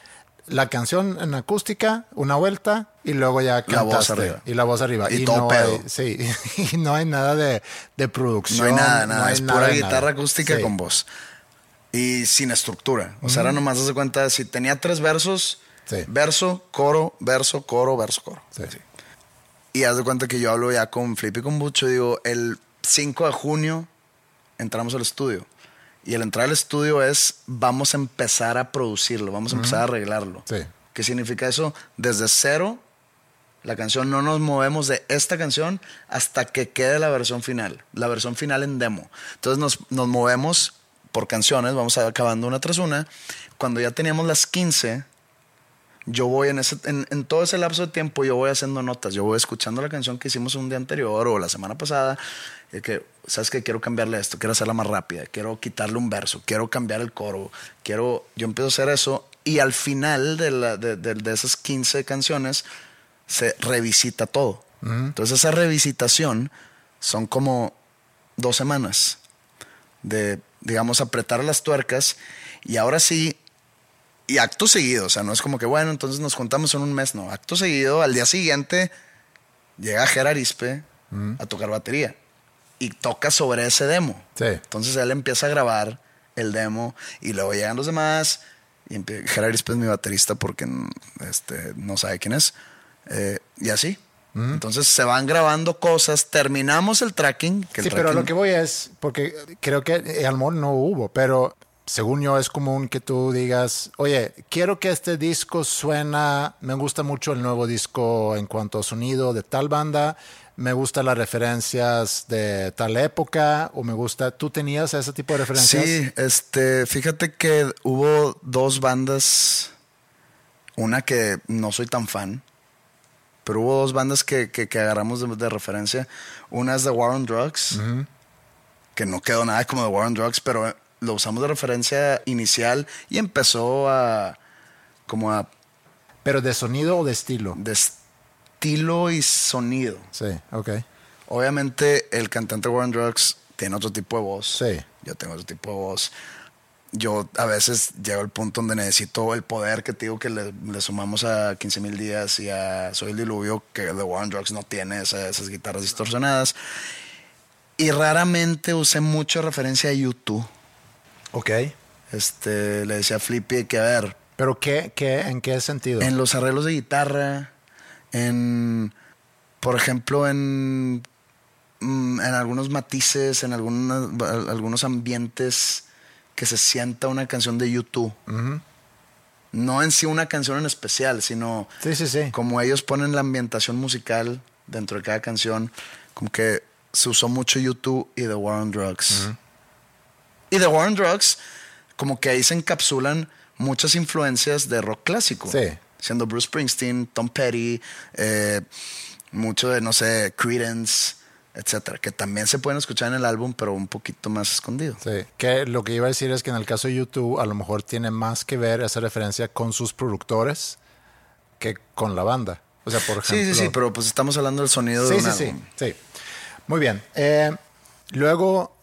la canción en acústica, una vuelta, y luego ya La voz cantaste. arriba. Y la voz arriba. Y todo no pedo. hay, sí, (laughs) y no hay nada de, de no producción. hay nada, nada, hay es nada pura de guitarra nada. acústica Sí. con voz. Y sin estructura. O sea, era nomás haz de cuenta, si tenía tres versos, Sí. verso, coro, verso, coro, verso, coro. Sí. Así. Y haz de cuenta que yo hablo ya con Flippy y con Bucho. Digo, el 5 de junio entramos al estudio. Y el entrar al estudio es, vamos a empezar a producirlo, vamos a empezar a arreglarlo. Sí. ¿Qué significa eso? Desde cero, la canción, no nos movemos de esta canción hasta que quede la versión final, la versión final en demo. Entonces nos, nos movemos por canciones, vamos acabando una tras una. Cuando ya teníamos las 15, yo voy en, ese, en, en todo ese lapso de tiempo, yo voy haciendo notas, yo voy escuchando la canción que hicimos un día anterior o la semana pasada, que, ¿sabes que Quiero cambiarle esto, quiero hacerla más rápida, quiero quitarle un verso, quiero cambiar el coro, quiero, yo empiezo a hacer eso Y al final de, la- de- de- de esas 15 canciones se revisita todo. Entonces esa revisitación son como dos semanas de, digamos, apretar las tuercas y ahora sí, y acto seguido, o sea, no es como que, bueno, entonces nos juntamos en un mes, no, acto seguido, al día siguiente llega Ger Arispe a tocar batería y toca sobre ese demo. Sí. Entonces él empieza a grabar el demo y luego llegan los demás. Y empie- Ger Arispe es mi baterista porque este, no sabe quién es. Eh, y así. Entonces se van grabando cosas, terminamos el tracking. Que el Sí, pero tracking- lo que voy es, porque creo que Almón no hubo, pero según yo es común que tú digas, oye, quiero que este disco suena, me gusta mucho el nuevo disco en cuanto a sonido de tal banda, me gustan las referencias de tal época, o me gusta, ¿tú tenías ese tipo de referencias? Sí, este, fíjate que hubo dos bandas, una que no soy tan fan, pero hubo dos bandas que, que- que agarramos de, de referencia. Una es The War on Drugs, que no quedó nada como The War on Drugs, pero lo usamos de referencia inicial y empezó a como a Pero de sonido o de estilo. de estilo y sonido. Sí, ok. Obviamente el cantante War on Drugs tiene otro tipo de voz. Sí. Yo tengo otro tipo de voz. Yo a veces llego al punto donde necesito el poder que te digo que le, le sumamos a 15 mil días y a Soy el Diluvio, que The War on Drugs no tiene esa- esas guitarras distorsionadas. Y raramente usé mucho referencia a YouTube. Ok. Este, le decía a Flippy que a ver, ¿Pero qué, qué, en qué sentido? en los arreglos de guitarra, en, por ejemplo, en, mm, en algunos matices, en algunas, algunos ambientes que se sienta una canción de YouTube. No en sí una canción en especial, sino Sí, sí, sí. como ellos ponen la ambientación musical dentro de cada canción, como que se usó mucho YouTube y The War on Drugs. Y The War on Drugs, como que ahí se encapsulan muchas influencias de rock clásico. Sí. Siendo Bruce Springsteen, Tom Petty, eh, mucho de, no sé, Credence, etcétera, que también se pueden escuchar en el álbum, pero un poquito más escondido. Sí, que lo que iba a decir es que en el caso de YouTube a lo mejor tiene más que ver esa referencia con sus productores que con la banda. O sea, por Sí, ejemplo. sí, sí, pero pues estamos hablando del sonido de Sí, un sí, sí, álbum. sí. Muy bien. Eh, luego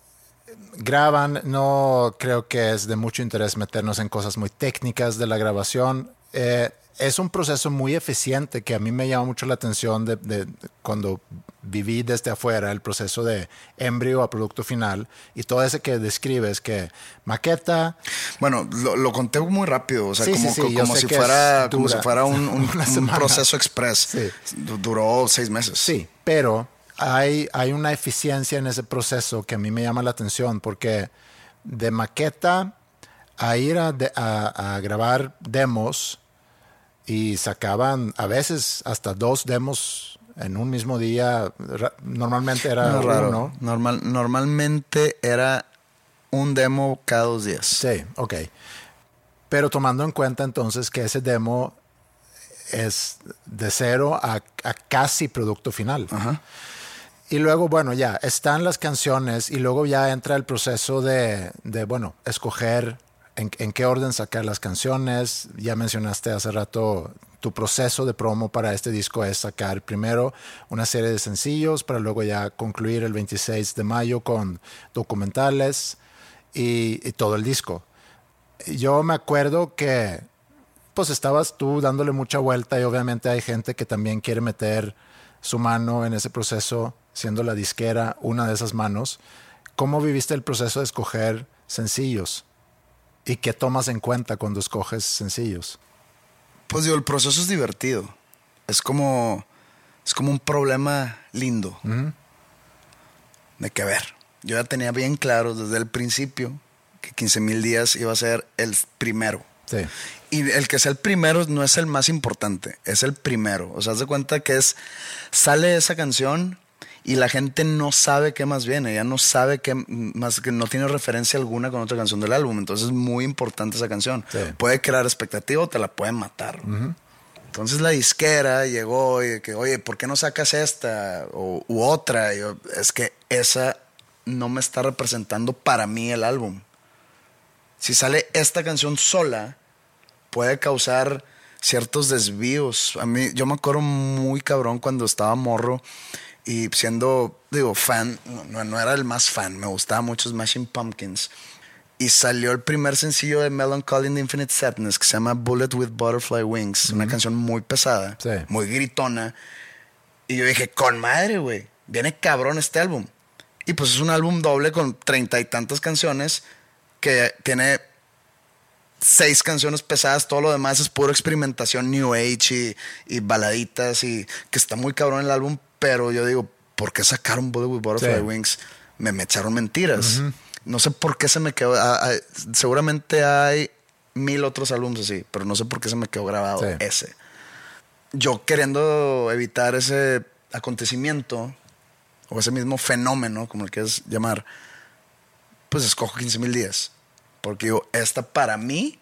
graban, no creo que es de mucho interés meternos en cosas muy técnicas de la grabación. Eh, es un proceso muy eficiente que a mí me llama mucho la atención de, de- de cuando viví desde afuera el proceso de embrio a producto final y todo ese que describes que maqueta, Bueno, lo, lo conté muy rápido, o sea, Sí, como, sí, si fuera, como si fuera un, (laughs) un- proceso express. Duró seis meses. Sí, pero hay, hay una eficiencia en ese proceso que a mí me llama la atención porque de maqueta a ir a, de- a- a grabar demos y sacaban a veces hasta dos demos en un mismo día. Normalmente era Muy raro. uno. Normal, normalmente era un demo cada dos días. Sí, ok. Pero tomando en cuenta entonces que ese demo es de cero a, a casi producto final. Ajá. Y luego, bueno, ya están las canciones y luego ya entra el proceso de, de, bueno, escoger en, qué orden sacar las canciones. Ya mencionaste hace rato tu proceso de promo para este disco es sacar primero una serie de sencillos para luego ya concluir el 26 de mayo con documentales y, y todo el disco. Yo me acuerdo que pues estabas tú dándole mucha vuelta y obviamente hay gente que también quiere meter su mano en ese proceso, siendo la disquera una de esas manos. ¿Cómo viviste el proceso de escoger sencillos? ¿Y qué tomas en cuenta cuando escoges sencillos? Pues digo, el proceso es divertido. Es como, es como un problema lindo. De que, a ver, yo ya tenía bien claro desde el principio que 15 mil días iba a ser el primero. Sí. Y el que sea el primero no es el más importante, es el primero. O sea, haz de cuenta que es, sale esa canción y la gente no sabe qué más viene, ya no sabe qué más, que no tiene referencia alguna con otra canción del álbum. Entonces es muy importante esa canción. Sí. Puede crear expectativa o te la puede matar. Entonces la disquera llegó y que, oye, ¿por qué no sacas esta o, u otra? Y yo, es que esa no me está representando para mí el álbum. Si sale esta canción sola, puede causar ciertos desvíos. A mí, yo me acuerdo muy cabrón cuando estaba morro y siendo, digo, fan, no, no era el más fan, me gustaba mucho Smashing Pumpkins. Y salió el primer sencillo de Melancholy and Infinite Sadness que se llama Bullet with Butterfly Wings, una canción muy pesada, Sí. muy gritona. Y yo dije, con madre, güey, viene cabrón este álbum. Y pues es un álbum doble con treinta y tantas canciones que tiene seis canciones pesadas, todo lo demás es pura experimentación New Age y, y baladitas y que está muy cabrón el álbum, pero yo digo, ¿por qué sacaron Bullet with Butterfly Sí. Wings? Me, me echaron mentiras. No sé por qué se me quedó, ah, ah, seguramente hay mil otros álbumes así, pero no sé por qué se me quedó grabado Sí. ese. Yo queriendo evitar ese acontecimiento o ese mismo fenómeno, como le quieras llamar, pues escojo 15 mil días. Porque digo, esta para mí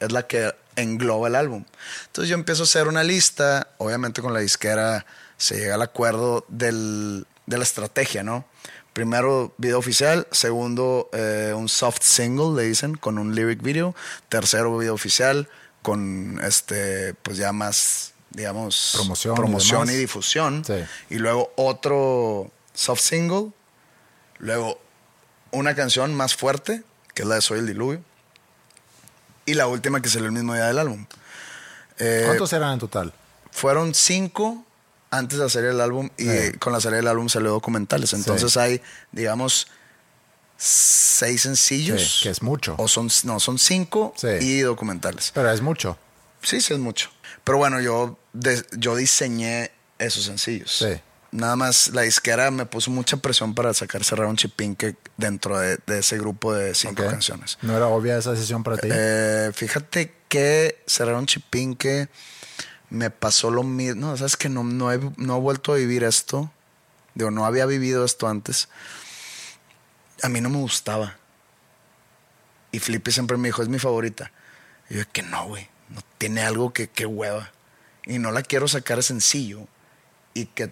es la que engloba el álbum. Entonces yo empiezo a hacer una lista, obviamente con la disquera se llega al acuerdo del- de la estrategia, ¿no? Primero video oficial, segundo eh, un soft single, le dicen, con un lyric video, tercero video oficial con este, pues ya más, digamos, Promoción y promoción y, difusión. Sí. Y luego otro soft single, luego una canción más fuerte, que es la de Soy el Diluvio. Y la última que salió el mismo día del álbum. Eh, ¿Cuántos eran en total? fueron cinco antes de hacer el álbum y Sí. con la salida del álbum salió documentales. Entonces Sí. hay, digamos, seis sencillos. Sí, que es mucho. O son, no, son cinco y documentales. Pero es mucho. Sí, sí es mucho. Pero bueno, yo, de- yo diseñé esos sencillos. Sí. Nada más la disquera me puso mucha presión para sacar cerrar un chipinque dentro de, de ese grupo de cinco Ok. canciones. ¿No era obvia esa decisión para ti? Eh, fíjate que cerrar un chipinque me pasó lo mismo. No, sabes que no, no, he, no he vuelto a vivir esto. Digo, no había vivido esto antes. A mí no me gustaba. Y Flippy siempre me dijo, es mi favorita. Y yo, que no, güey. No tiene algo que, que hueva. Y no la quiero sacar sencillo. Y que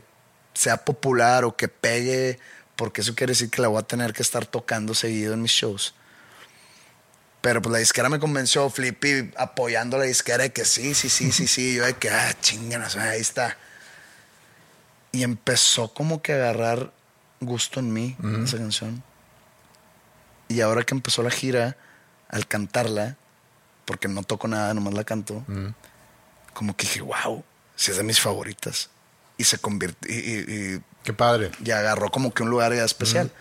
sea popular o que pegue. Porque eso quiere decir que la voy a tener que estar tocando seguido en mis shows. Pero pues la disquera me convenció, Flippy apoyando la disquera de que sí, sí, sí, sí, sí. Yo de que, ah, chinganas, ahí está. Y empezó como que a agarrar gusto en mí, esa canción. Y ahora que empezó la gira, al cantarla, porque no toco nada, nomás la canto, como que dije, wow, si es de mis favoritas. Y se convirtió, y, y- y Qué padre. y agarró como que un lugar ya especial.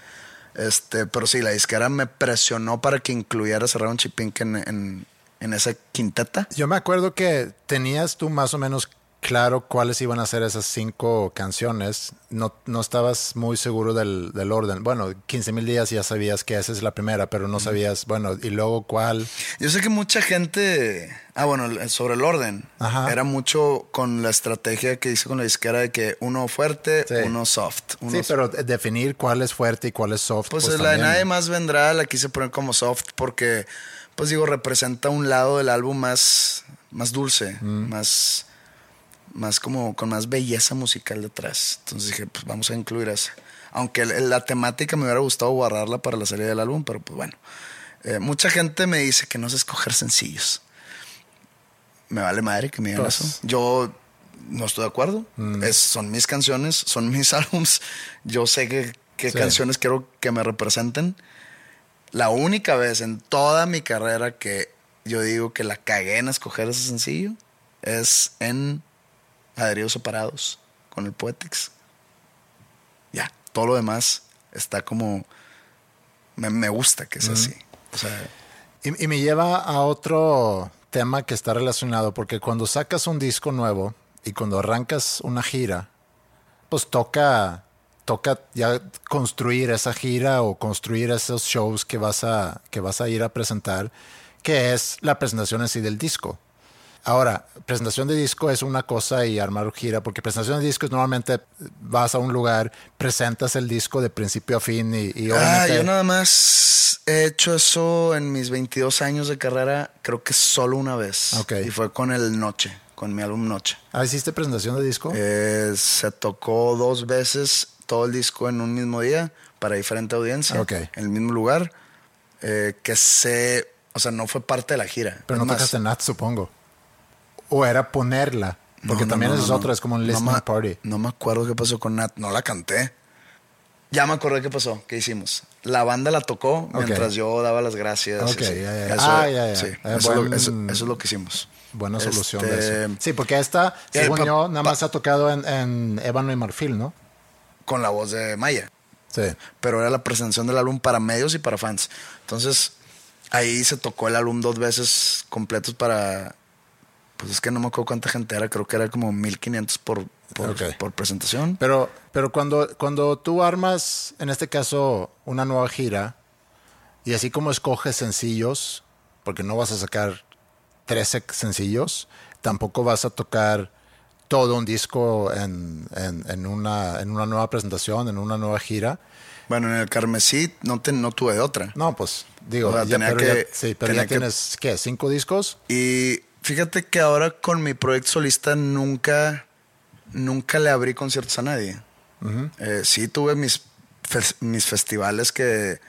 Este, pero sí, la disquera me presionó para que incluyera cerrar un chipinque en, en, en esa quinteta. Yo me acuerdo que tenías tú más o menos claro cuáles iban a ser esas cinco canciones. No, no estabas muy seguro del, del orden. Bueno, 15 mil días ya sabías que esa es la primera, pero no sabías, bueno, y luego cuál. Yo sé que mucha gente, ah, bueno, sobre el orden, Ajá. era mucho con la estrategia que hice con la disquera de que uno fuerte, Sí. uno soft. Uno Sí, pero definir cuál es fuerte y cuál es soft. Pues, pues, la de. Nadie Más Vendrá la quise poner como soft porque, pues digo, representa un lado del álbum más, más dulce, Mm. más, más como con más belleza musical detrás. Entonces dije, pues vamos a incluir esa. Aunque la temática me hubiera gustado borrarla para la salida del álbum, pero pues bueno. Eh, mucha gente me dice que no sé escoger sencillos. Me vale madre que me digan Pues. eso. Yo no estoy de acuerdo. Es, son mis canciones, son (laughs) mis álbums. Yo sé que, qué Sí. canciones quiero que me representen. La única vez en toda mi carrera que yo digo que la cagué en escoger ese sencillo es en Adheridos Separados con el Poetics. Ya, todo lo demás está como. Me, me gusta que sea así. O sea, Y, y me lleva a otro tema que está relacionado, porque cuando sacas un disco nuevo y cuando arrancas una gira, pues toca, toca ya construir esa gira o construir esos shows que vas a, que vas a ir a presentar, que es la presentación en sí del disco. Ahora, presentación de disco es una cosa y armar gira, porque presentación de disco es normalmente vas a un lugar, presentas el disco de principio a fin y, y ah, yo nada más he hecho eso en mis 22 años de carrera, creo que solo una vez. Ok. Y fue con el Noche, con mi álbum Noche. Ah, ¿hiciste presentación de disco? Eh, se tocó dos veces todo el disco en un mismo día para diferente audiencia, Ok. en el mismo lugar, eh, que se, o sea, no fue parte de la gira. Pero Es no más, tocaste nada, supongo. ¿O era ponerla? Porque No, también no, es otra, es como un listening me- party. No me acuerdo qué pasó con Nat. No la canté. Ya me acordé qué pasó, qué hicimos. La banda la tocó mientras yo daba las gracias. y Ok, así. ya, ya. Eso, Ah, ya, ya. sí, Eh, eso, es lo, buen- eso- eso es lo que hicimos. Buena solución Este, de eso. Sí, porque esta, eh, según pa- yo, nada pa- más ha tocado en, en Ébano y Marfil, ¿no? Con la voz de Maya. Sí. Pero era la presentación del álbum para medios y para fans. Entonces, ahí se tocó el álbum dos veces completos para. Pues es que no me acuerdo cuánta gente era, creo que era como 1500 por, por, por presentación. Pero, pero cuando, cuando tú armas, en este caso, una nueva gira, y así como escoges sencillos, porque no vas a sacar 13 sencillos, tampoco vas a tocar todo un disco en, en, en una, en una nueva presentación, en una nueva gira. Bueno, en el Carmesí no, te, no tuve otra. No, pues digo, O sea, ya, tenía pero, que- ya, sí, pero tenía ya que- tienes, ¿qué? ¿Cinco discos? Y fíjate que ahora con mi proyecto solista nunca, nunca le abrí conciertos a nadie. Eh, sí tuve mis, fes- mis festivales que,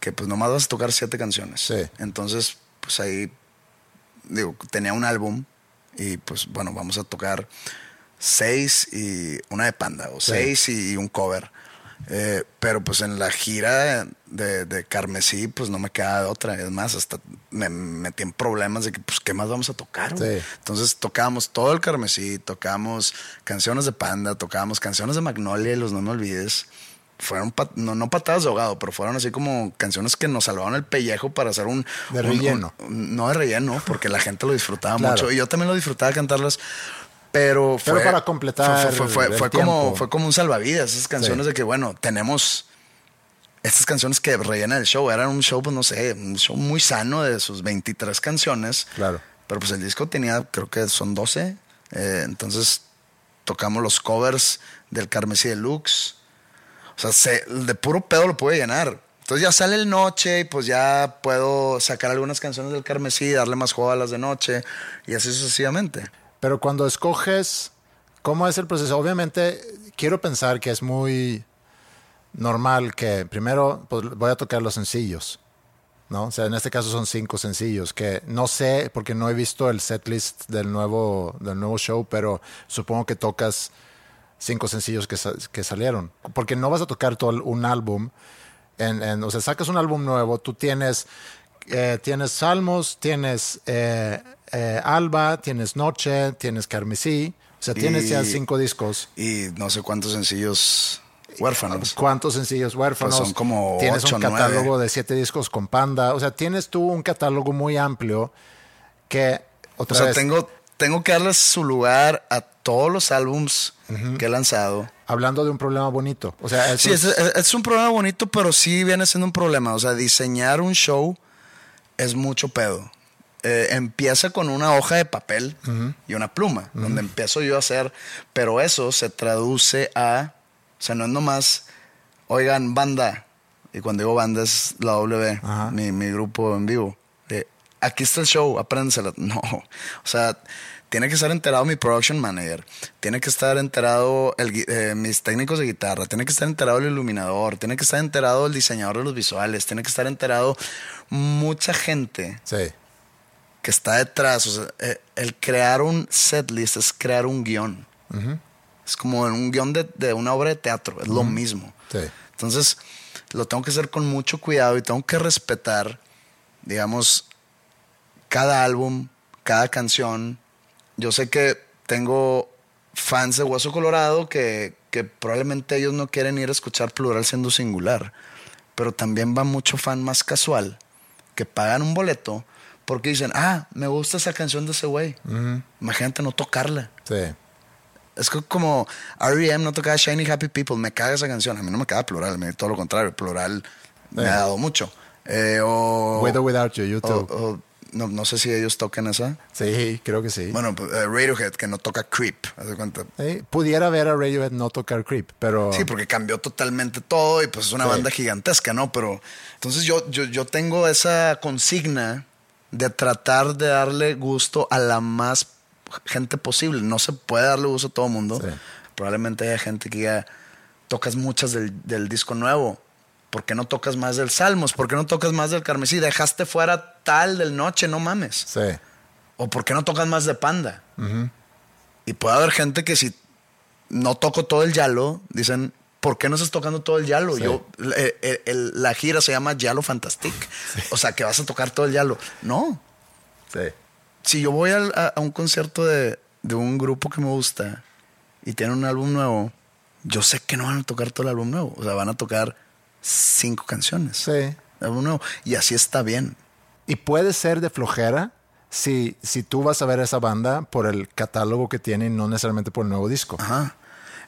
que pues nomás vas a tocar siete canciones. Sí. Entonces, pues ahí, digo, tenía un álbum y pues bueno, vamos a tocar seis y una de panda, o Sí. seis y un cover. Eh, pero pues en la gira de, de Carmesí, pues no me queda de otra. Es más, hasta me metí en problemas de que, pues, ¿qué más vamos a tocar? Sí. Entonces tocábamos todo el Carmesí, tocábamos canciones de Panda, tocábamos canciones de Magnolia y los No Me Olvides. Fueron, pat- no, no patadas de ahogado, pero fueron así como canciones que nos salvaron el pellejo para hacer un... De un- relleno. un- no de relleno, porque la gente lo disfrutaba Claro. mucho. Y yo también lo disfrutaba cantarlas. Pero, Pero fue, para completar fue, fue- fue- fue como, fue como un salvavidas. Esas canciones Sí. de que, bueno, tenemos estas canciones que rellenan el show. Eran un show, pues no sé, un show muy sano de sus 23 canciones. Claro. Pero pues el disco tenía, creo que son 12. Eh, entonces tocamos los covers del Carmesí Deluxe. O sea, se- de puro pedo lo puede llenar. Entonces ya sale el noche y pues ya puedo sacar algunas canciones del Carmesí, darle más juego a las de noche y así sucesivamente. Pero cuando escoges, ¿cómo es el proceso? Obviamente, quiero pensar que es muy normal que primero pues, voy a tocar los sencillos, ¿no? O sea, en este caso son cinco sencillos que no sé porque no he visto el setlist del nuevo, del nuevo show, pero supongo que tocas cinco sencillos que, que salieron. Porque no vas a tocar todo un álbum. O sea, sacas un álbum nuevo, tú tienes, eh, tienes Salmos, tienes eh, eh, Alba, tienes Noche, tienes Carmesí. O sea, tienes ya cinco discos. Y no sé cuántos sencillos huérfanos. ¿Cuántos sencillos huérfanos? Pues son como Tienes ocho, un nueve. catálogo de siete discos con Panda. O sea, tienes tú un catálogo muy amplio que O otra sea, vez, tengo, tengo que darles su lugar a todos los álbums que he lanzado. hablando de un problema bonito. O sea, Sí, es, es- un programa bonito, pero sí viene siendo un problema. O sea, diseñar un show es mucho pedo. Eh, empieza con una hoja de papel y una pluma, donde empiezo yo a hacer, pero eso se traduce a, o sea, no es nomás, oigan, banda, y cuando digo banda es la W, mi, mi grupo en vivo. de, aquí está el show, apréndensela. (laughs) No, o sea, tiene que estar enterado mi production manager, tiene que estar enterado el, eh, mis técnicos de guitarra, tiene que estar enterado el iluminador, tiene que estar enterado el diseñador de los visuales, tiene que estar enterado mucha gente sí, que está detrás. O sea, eh, el crear un setlist es crear un guion. Es como un guion de, de una obra de teatro, es lo mismo. sí. Entonces, lo tengo que hacer con mucho cuidado y tengo que respetar, digamos, cada álbum, cada canción. Yo sé que tengo fans de Hueso Colorado que, que probablemente ellos no quieren ir a escuchar plural siendo singular, pero también va mucho fan más casual que pagan un boleto porque dicen, ah, me gusta esa canción de ese güey. Imagínate no tocarla. Sí. Es como R.E.M. no tocaba Shiny Happy People, me caga esa canción. A mí no me caga plural, me todo lo contrario. Plural me ha dado mucho. Eh, o, With or without you, o- YouTube. o- no, no sé si ellos tocan esa. Sí, creo que sí. Bueno, pues, eh, Radiohead, que no toca Creep. haz de cuenta. Sí, Pudiera ver a Radiohead no tocar Creep, pero... Sí, porque cambió totalmente todo y pues es una Sí. banda gigantesca, ¿no? Pero entonces yo, yo, yo tengo esa consigna de tratar de darle gusto a la más gente posible. No se puede darle gusto a todo el mundo. Sí. Probablemente haya gente que ya tocas muchas del, del disco nuevo. ¿Por qué no tocas más del Salmos? ¿Por qué no tocas más del Carmesí? Dejaste fuera tal del Noche, no mames. Sí. O ¿por qué no tocas más de panda? Y puede haber gente que si no toco todo el yalo, dicen, ¿por qué no estás tocando todo el yalo? Yo, eh, eh, el- la gira se llama Yalo Fantastic. O sea, que vas a tocar todo el yalo. No. Sí. Si yo voy a, a un concierto de, de un grupo que me gusta y tiene un álbum nuevo, yo sé que no van a tocar todo el álbum nuevo. O sea, van a tocar cinco canciones. Sí. nuevo. Y así está bien. Y puede ser de flojera si, si tú vas a ver esa banda por el catálogo que tiene y no necesariamente por el nuevo disco. Ajá.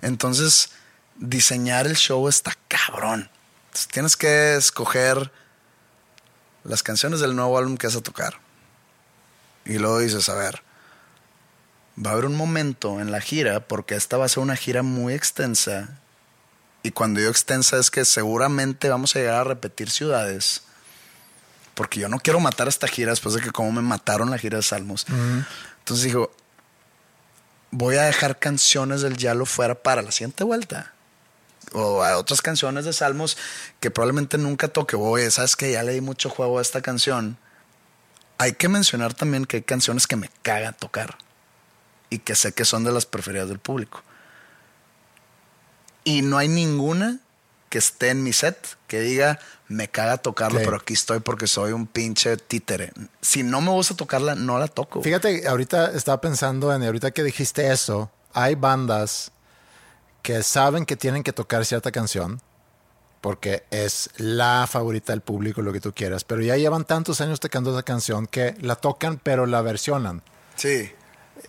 Entonces, diseñar el show está cabrón. Entonces, tienes que escoger las canciones del nuevo álbum que vas a tocar. Y luego dices, a ver, va a haber un momento en la gira, porque esta va a ser una gira muy extensa. Y cuando digo extensa es que seguramente vamos a llegar a repetir ciudades. Porque yo no quiero matar esta gira después de que como me mataron la gira de Salmos. Entonces dijo, voy a dejar canciones del Yalo fuera para la siguiente vuelta. O a otras canciones de Salmos que probablemente nunca toque. Oye, sabes que ya le di mucho juego a esta canción. Hay que mencionar también que hay canciones que me cagan tocar. Y que sé que son de las preferidas del público. Y no hay ninguna que esté en mi set que diga, me caga tocarlo, Ok. pero aquí estoy porque soy un pinche títere. Si no me gusta tocarla, no la toco. Fíjate, ahorita estaba pensando en, ahorita que dijiste eso, hay bandas que saben que tienen que tocar cierta canción porque es la favorita del público, lo que tú quieras, pero ya llevan tantos años tocando esa canción que la tocan pero la versionan. Sí.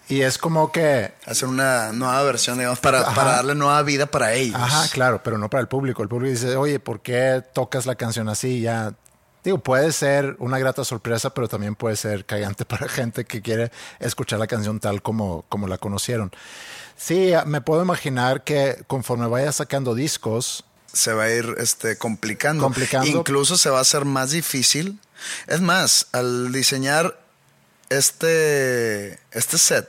Y es como que, hacer una nueva versión, digamos, para, para darle nueva vida para ellos. ajá, claro, pero no para el público. El público dice, oye, ¿por qué tocas la canción así? Ya, digo, puede ser una grata sorpresa, pero también puede ser cagante (laughs) para gente que quiere escuchar la canción tal como, como la conocieron. Sí, me puedo imaginar que conforme vaya sacando discos, Se va a ir este, complicando. Complicando. Incluso se va a hacer más difícil. Es más, al diseñar este, este set,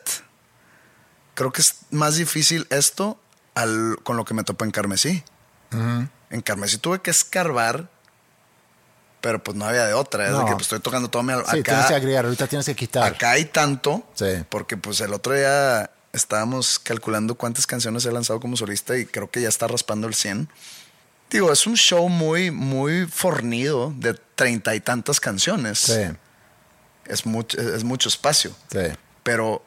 creo que es más difícil esto al, con lo que me topó en Carmesí. En Carmesí tuve que escarbar, pero pues no había de otra. Es de No. que pues, estoy tocando todo mi sí, acá. tienes que agregar, ahorita tienes que quitar. Acá hay tanto, Sí. porque pues el otro día estábamos calculando cuántas canciones he lanzado como solista y creo que ya está raspando el 100. Digo, es un show muy, muy fornido de treinta y tantas canciones. Sí, Es, mucho, es mucho espacio. sí. Pero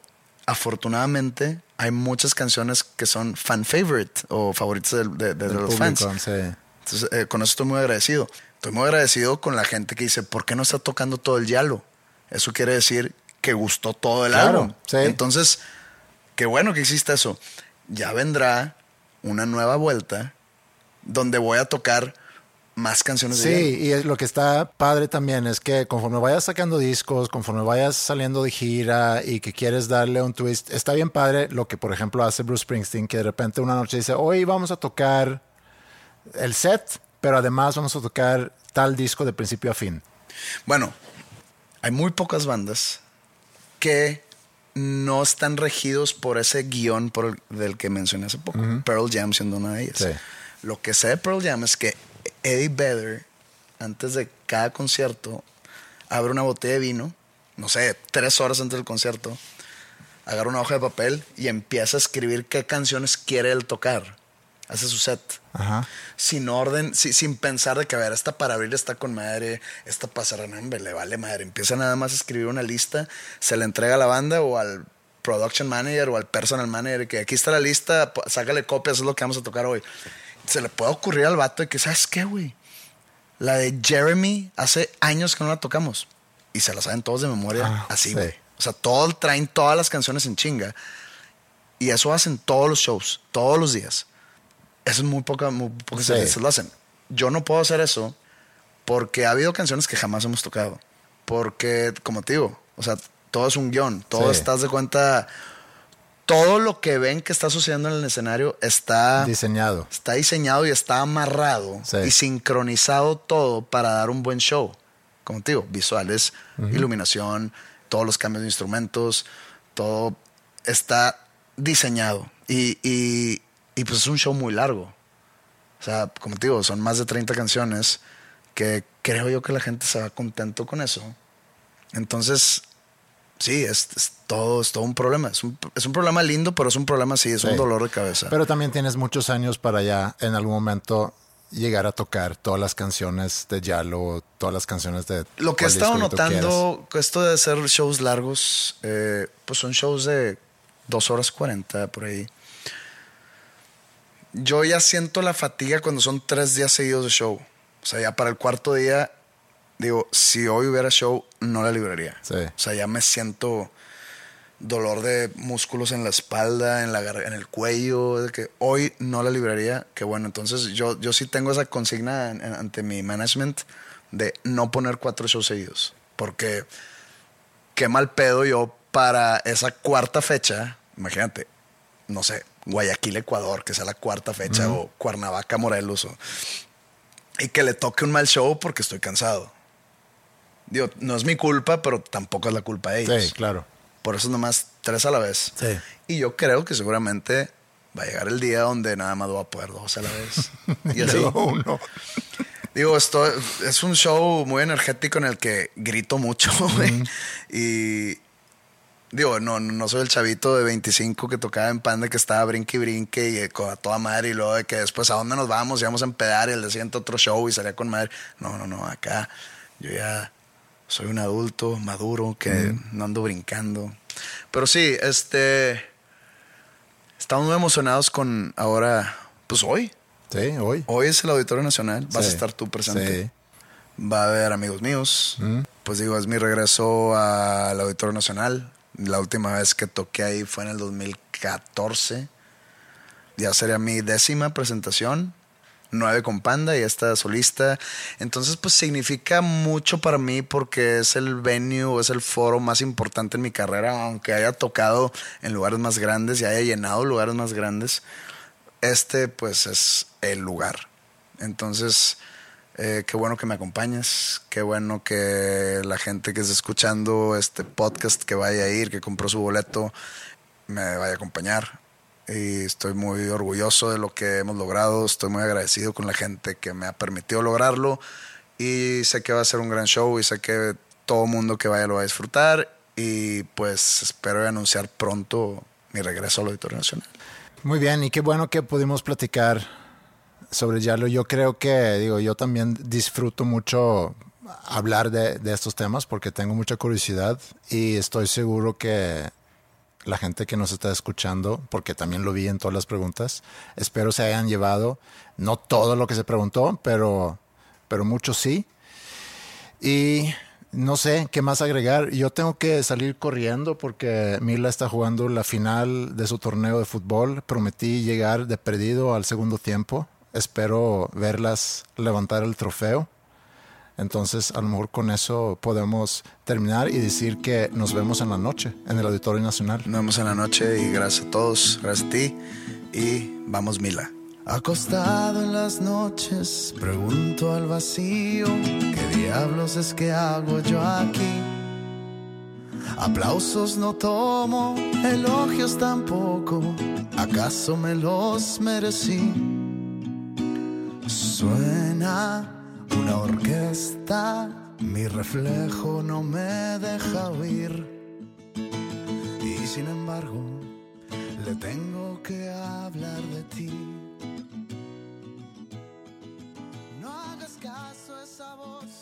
afortunadamente hay muchas canciones que son fan favorite o favoritas de, los público, fans. sí. Entonces, eh, con eso estoy muy agradecido. Estoy muy agradecido con la gente que dice, ¿por qué no está tocando todo el yalo? Eso quiere decir que gustó todo el Claro, álbum. sí. Entonces, qué bueno que existe eso. Ya vendrá una nueva vuelta donde voy a tocar más canciones de Sí, y lo que está padre también es que conforme vayas sacando discos, conforme vayas saliendo de gira y que quieres darle un twist, está bien padre lo que por ejemplo hace Bruce Springsteen, que de repente una noche dice, hoy vamos a tocar el set, pero además vamos a tocar tal disco de principio a fin. Bueno, hay muy pocas bandas que no están regidos por ese guion por el- del que mencioné hace poco. Pearl Jam siendo una de ellas. Sí. Lo que sé de Pearl Jam es que Eddie Vedder, antes de cada concierto, abre una botella de vino, no sé, tres horas antes del concierto, agarra una hoja de papel y empieza a escribir qué canciones quiere él tocar. Hace su set Ajá. sin orden, si- sin pensar de que, a ver, esta para abrir está con madre, esta para cerrar, le vale madre. Empieza nada más a escribir una lista, se la entrega a la banda o al production manager o al personal manager, que aquí está la lista, sácale copias, es lo que vamos a tocar hoy. Se le puede ocurrir al vato de que, ¿sabes qué, güey? La de Jeremy, hace años que no la tocamos. Y se la saben todos de memoria, Ah, así, sí. güey. O sea, todos traen todas las canciones en chinga. Y eso hacen todos los shows, todos los días. Eso es muy poca, muy pocas Sí. veces lo hacen. Yo no puedo hacer eso porque ha habido canciones que jamás hemos tocado. Porque, como te digo, o sea, todo es un guion. Todo Sí. estás de cuenta. Todo lo que ven que está sucediendo en el escenario está, Diseñado. está diseñado y está amarrado Sí. y sincronizado todo para dar un buen show. Como te digo, visuales, iluminación, todos los cambios de instrumentos, todo está diseñado. Y, y, y pues es un show muy largo. O sea, como te digo, son más de 30 canciones que creo yo que la gente se va contento con eso. Entonces, sí, es, es todo, es todo un problema. Es un, es un problema lindo, pero es un problema, sí, es un dolor de cabeza. Pero también tienes muchos años para ya en algún momento llegar a tocar todas las canciones de Yalo, todas las canciones de... Lo que he estado disco que notando, esto de hacer shows largos, eh, pues son shows de dos horas 40 por ahí. Yo ya siento la fatiga cuando son tres días seguidos de show. O sea, ya para el cuarto día, digo, si hoy hubiera show, no la libraría. Sí. O sea, ya me siento dolor de músculos en la espalda, en, la, en el cuello, de que hoy no la libraría, que bueno, entonces yo, yo sí tengo esa consigna en- en- ante mi management de no poner cuatro shows seguidos, porque qué mal pedo yo para esa cuarta fecha, imagínate, no sé, Guayaquil, Ecuador, que sea la cuarta fecha, o Cuernavaca, Morelos, o- y que le toque un mal show porque estoy cansado. Digo, no es mi culpa, pero tampoco es la culpa de ellos. Sí, claro. Por eso nomás tres a la vez. Sí. Y yo creo que seguramente va a llegar el día donde nada más voy a poder dos a la vez. (laughs) Y así. Uno. Digo, esto es un show muy energético en el que grito mucho, (laughs) güey. Y digo, no, no soy el chavito de 25 que tocaba en Panda que estaba brinque y brinque y eh, con a toda madre y luego de que después a dónde nos vamos y vamos a empedar y el día siguiente otro show y salía con madre. No, no, no, acá yo ya soy un adulto maduro que no ando brincando. Pero sí, este estamos muy emocionados con ahora, pues hoy. Sí, hoy. Hoy es el Auditorio Nacional, vas a estar tú presente. Sí. Va a haber amigos míos. Pues digo, es mi regreso al Auditorio Nacional. La última vez que toqué ahí fue en el 2014. Ya sería mi décima presentación. Nueve con Panda y esta solista. Entonces, pues significa mucho para mí porque es el venue, es el foro más importante en mi carrera, aunque haya tocado en lugares más grandes y haya llenado lugares más grandes este pues es el lugar. Entonces, eh, qué bueno que me acompañes, qué bueno que la gente que esté escuchando este podcast, que vaya a ir, que compró su boleto, me vaya a acompañar. Y estoy muy orgulloso de lo que hemos logrado, estoy muy agradecido con la gente que me ha permitido lograrlo y sé que va a ser un gran show y sé que todo mundo que vaya lo va a disfrutar y pues espero anunciar pronto mi regreso al Auditorio Nacional. Muy bien, y qué bueno que pudimos platicar sobre Yalo. Yo creo que, digo, yo también disfruto mucho hablar de, de estos temas porque tengo mucha curiosidad y estoy seguro que la gente que nos está escuchando, porque también lo vi en todas las preguntas, espero se hayan llevado, no todo lo que se preguntó, pero, pero mucho sí. Y no sé qué más agregar. Yo tengo que salir corriendo porque Mila está jugando la final de su torneo de fútbol. Prometí llegar de perdido al segundo tiempo. Espero verlas levantar el trofeo. Entonces, a lo mejor con eso podemos terminar y decir que nos vemos en la noche en el Auditorio Nacional. Nos vemos en la noche y gracias a todos, gracias a ti y vamos Mila. Acostado en las noches, pregunto al vacío, ¿qué diablos es que hago yo aquí? Aplausos no tomo, elogios tampoco, ¿acaso me los merecí? Suena una orquesta, mi reflejo no me deja oír. Y sin embargo, le tengo que hablar de ti. No hagas caso a esa voz,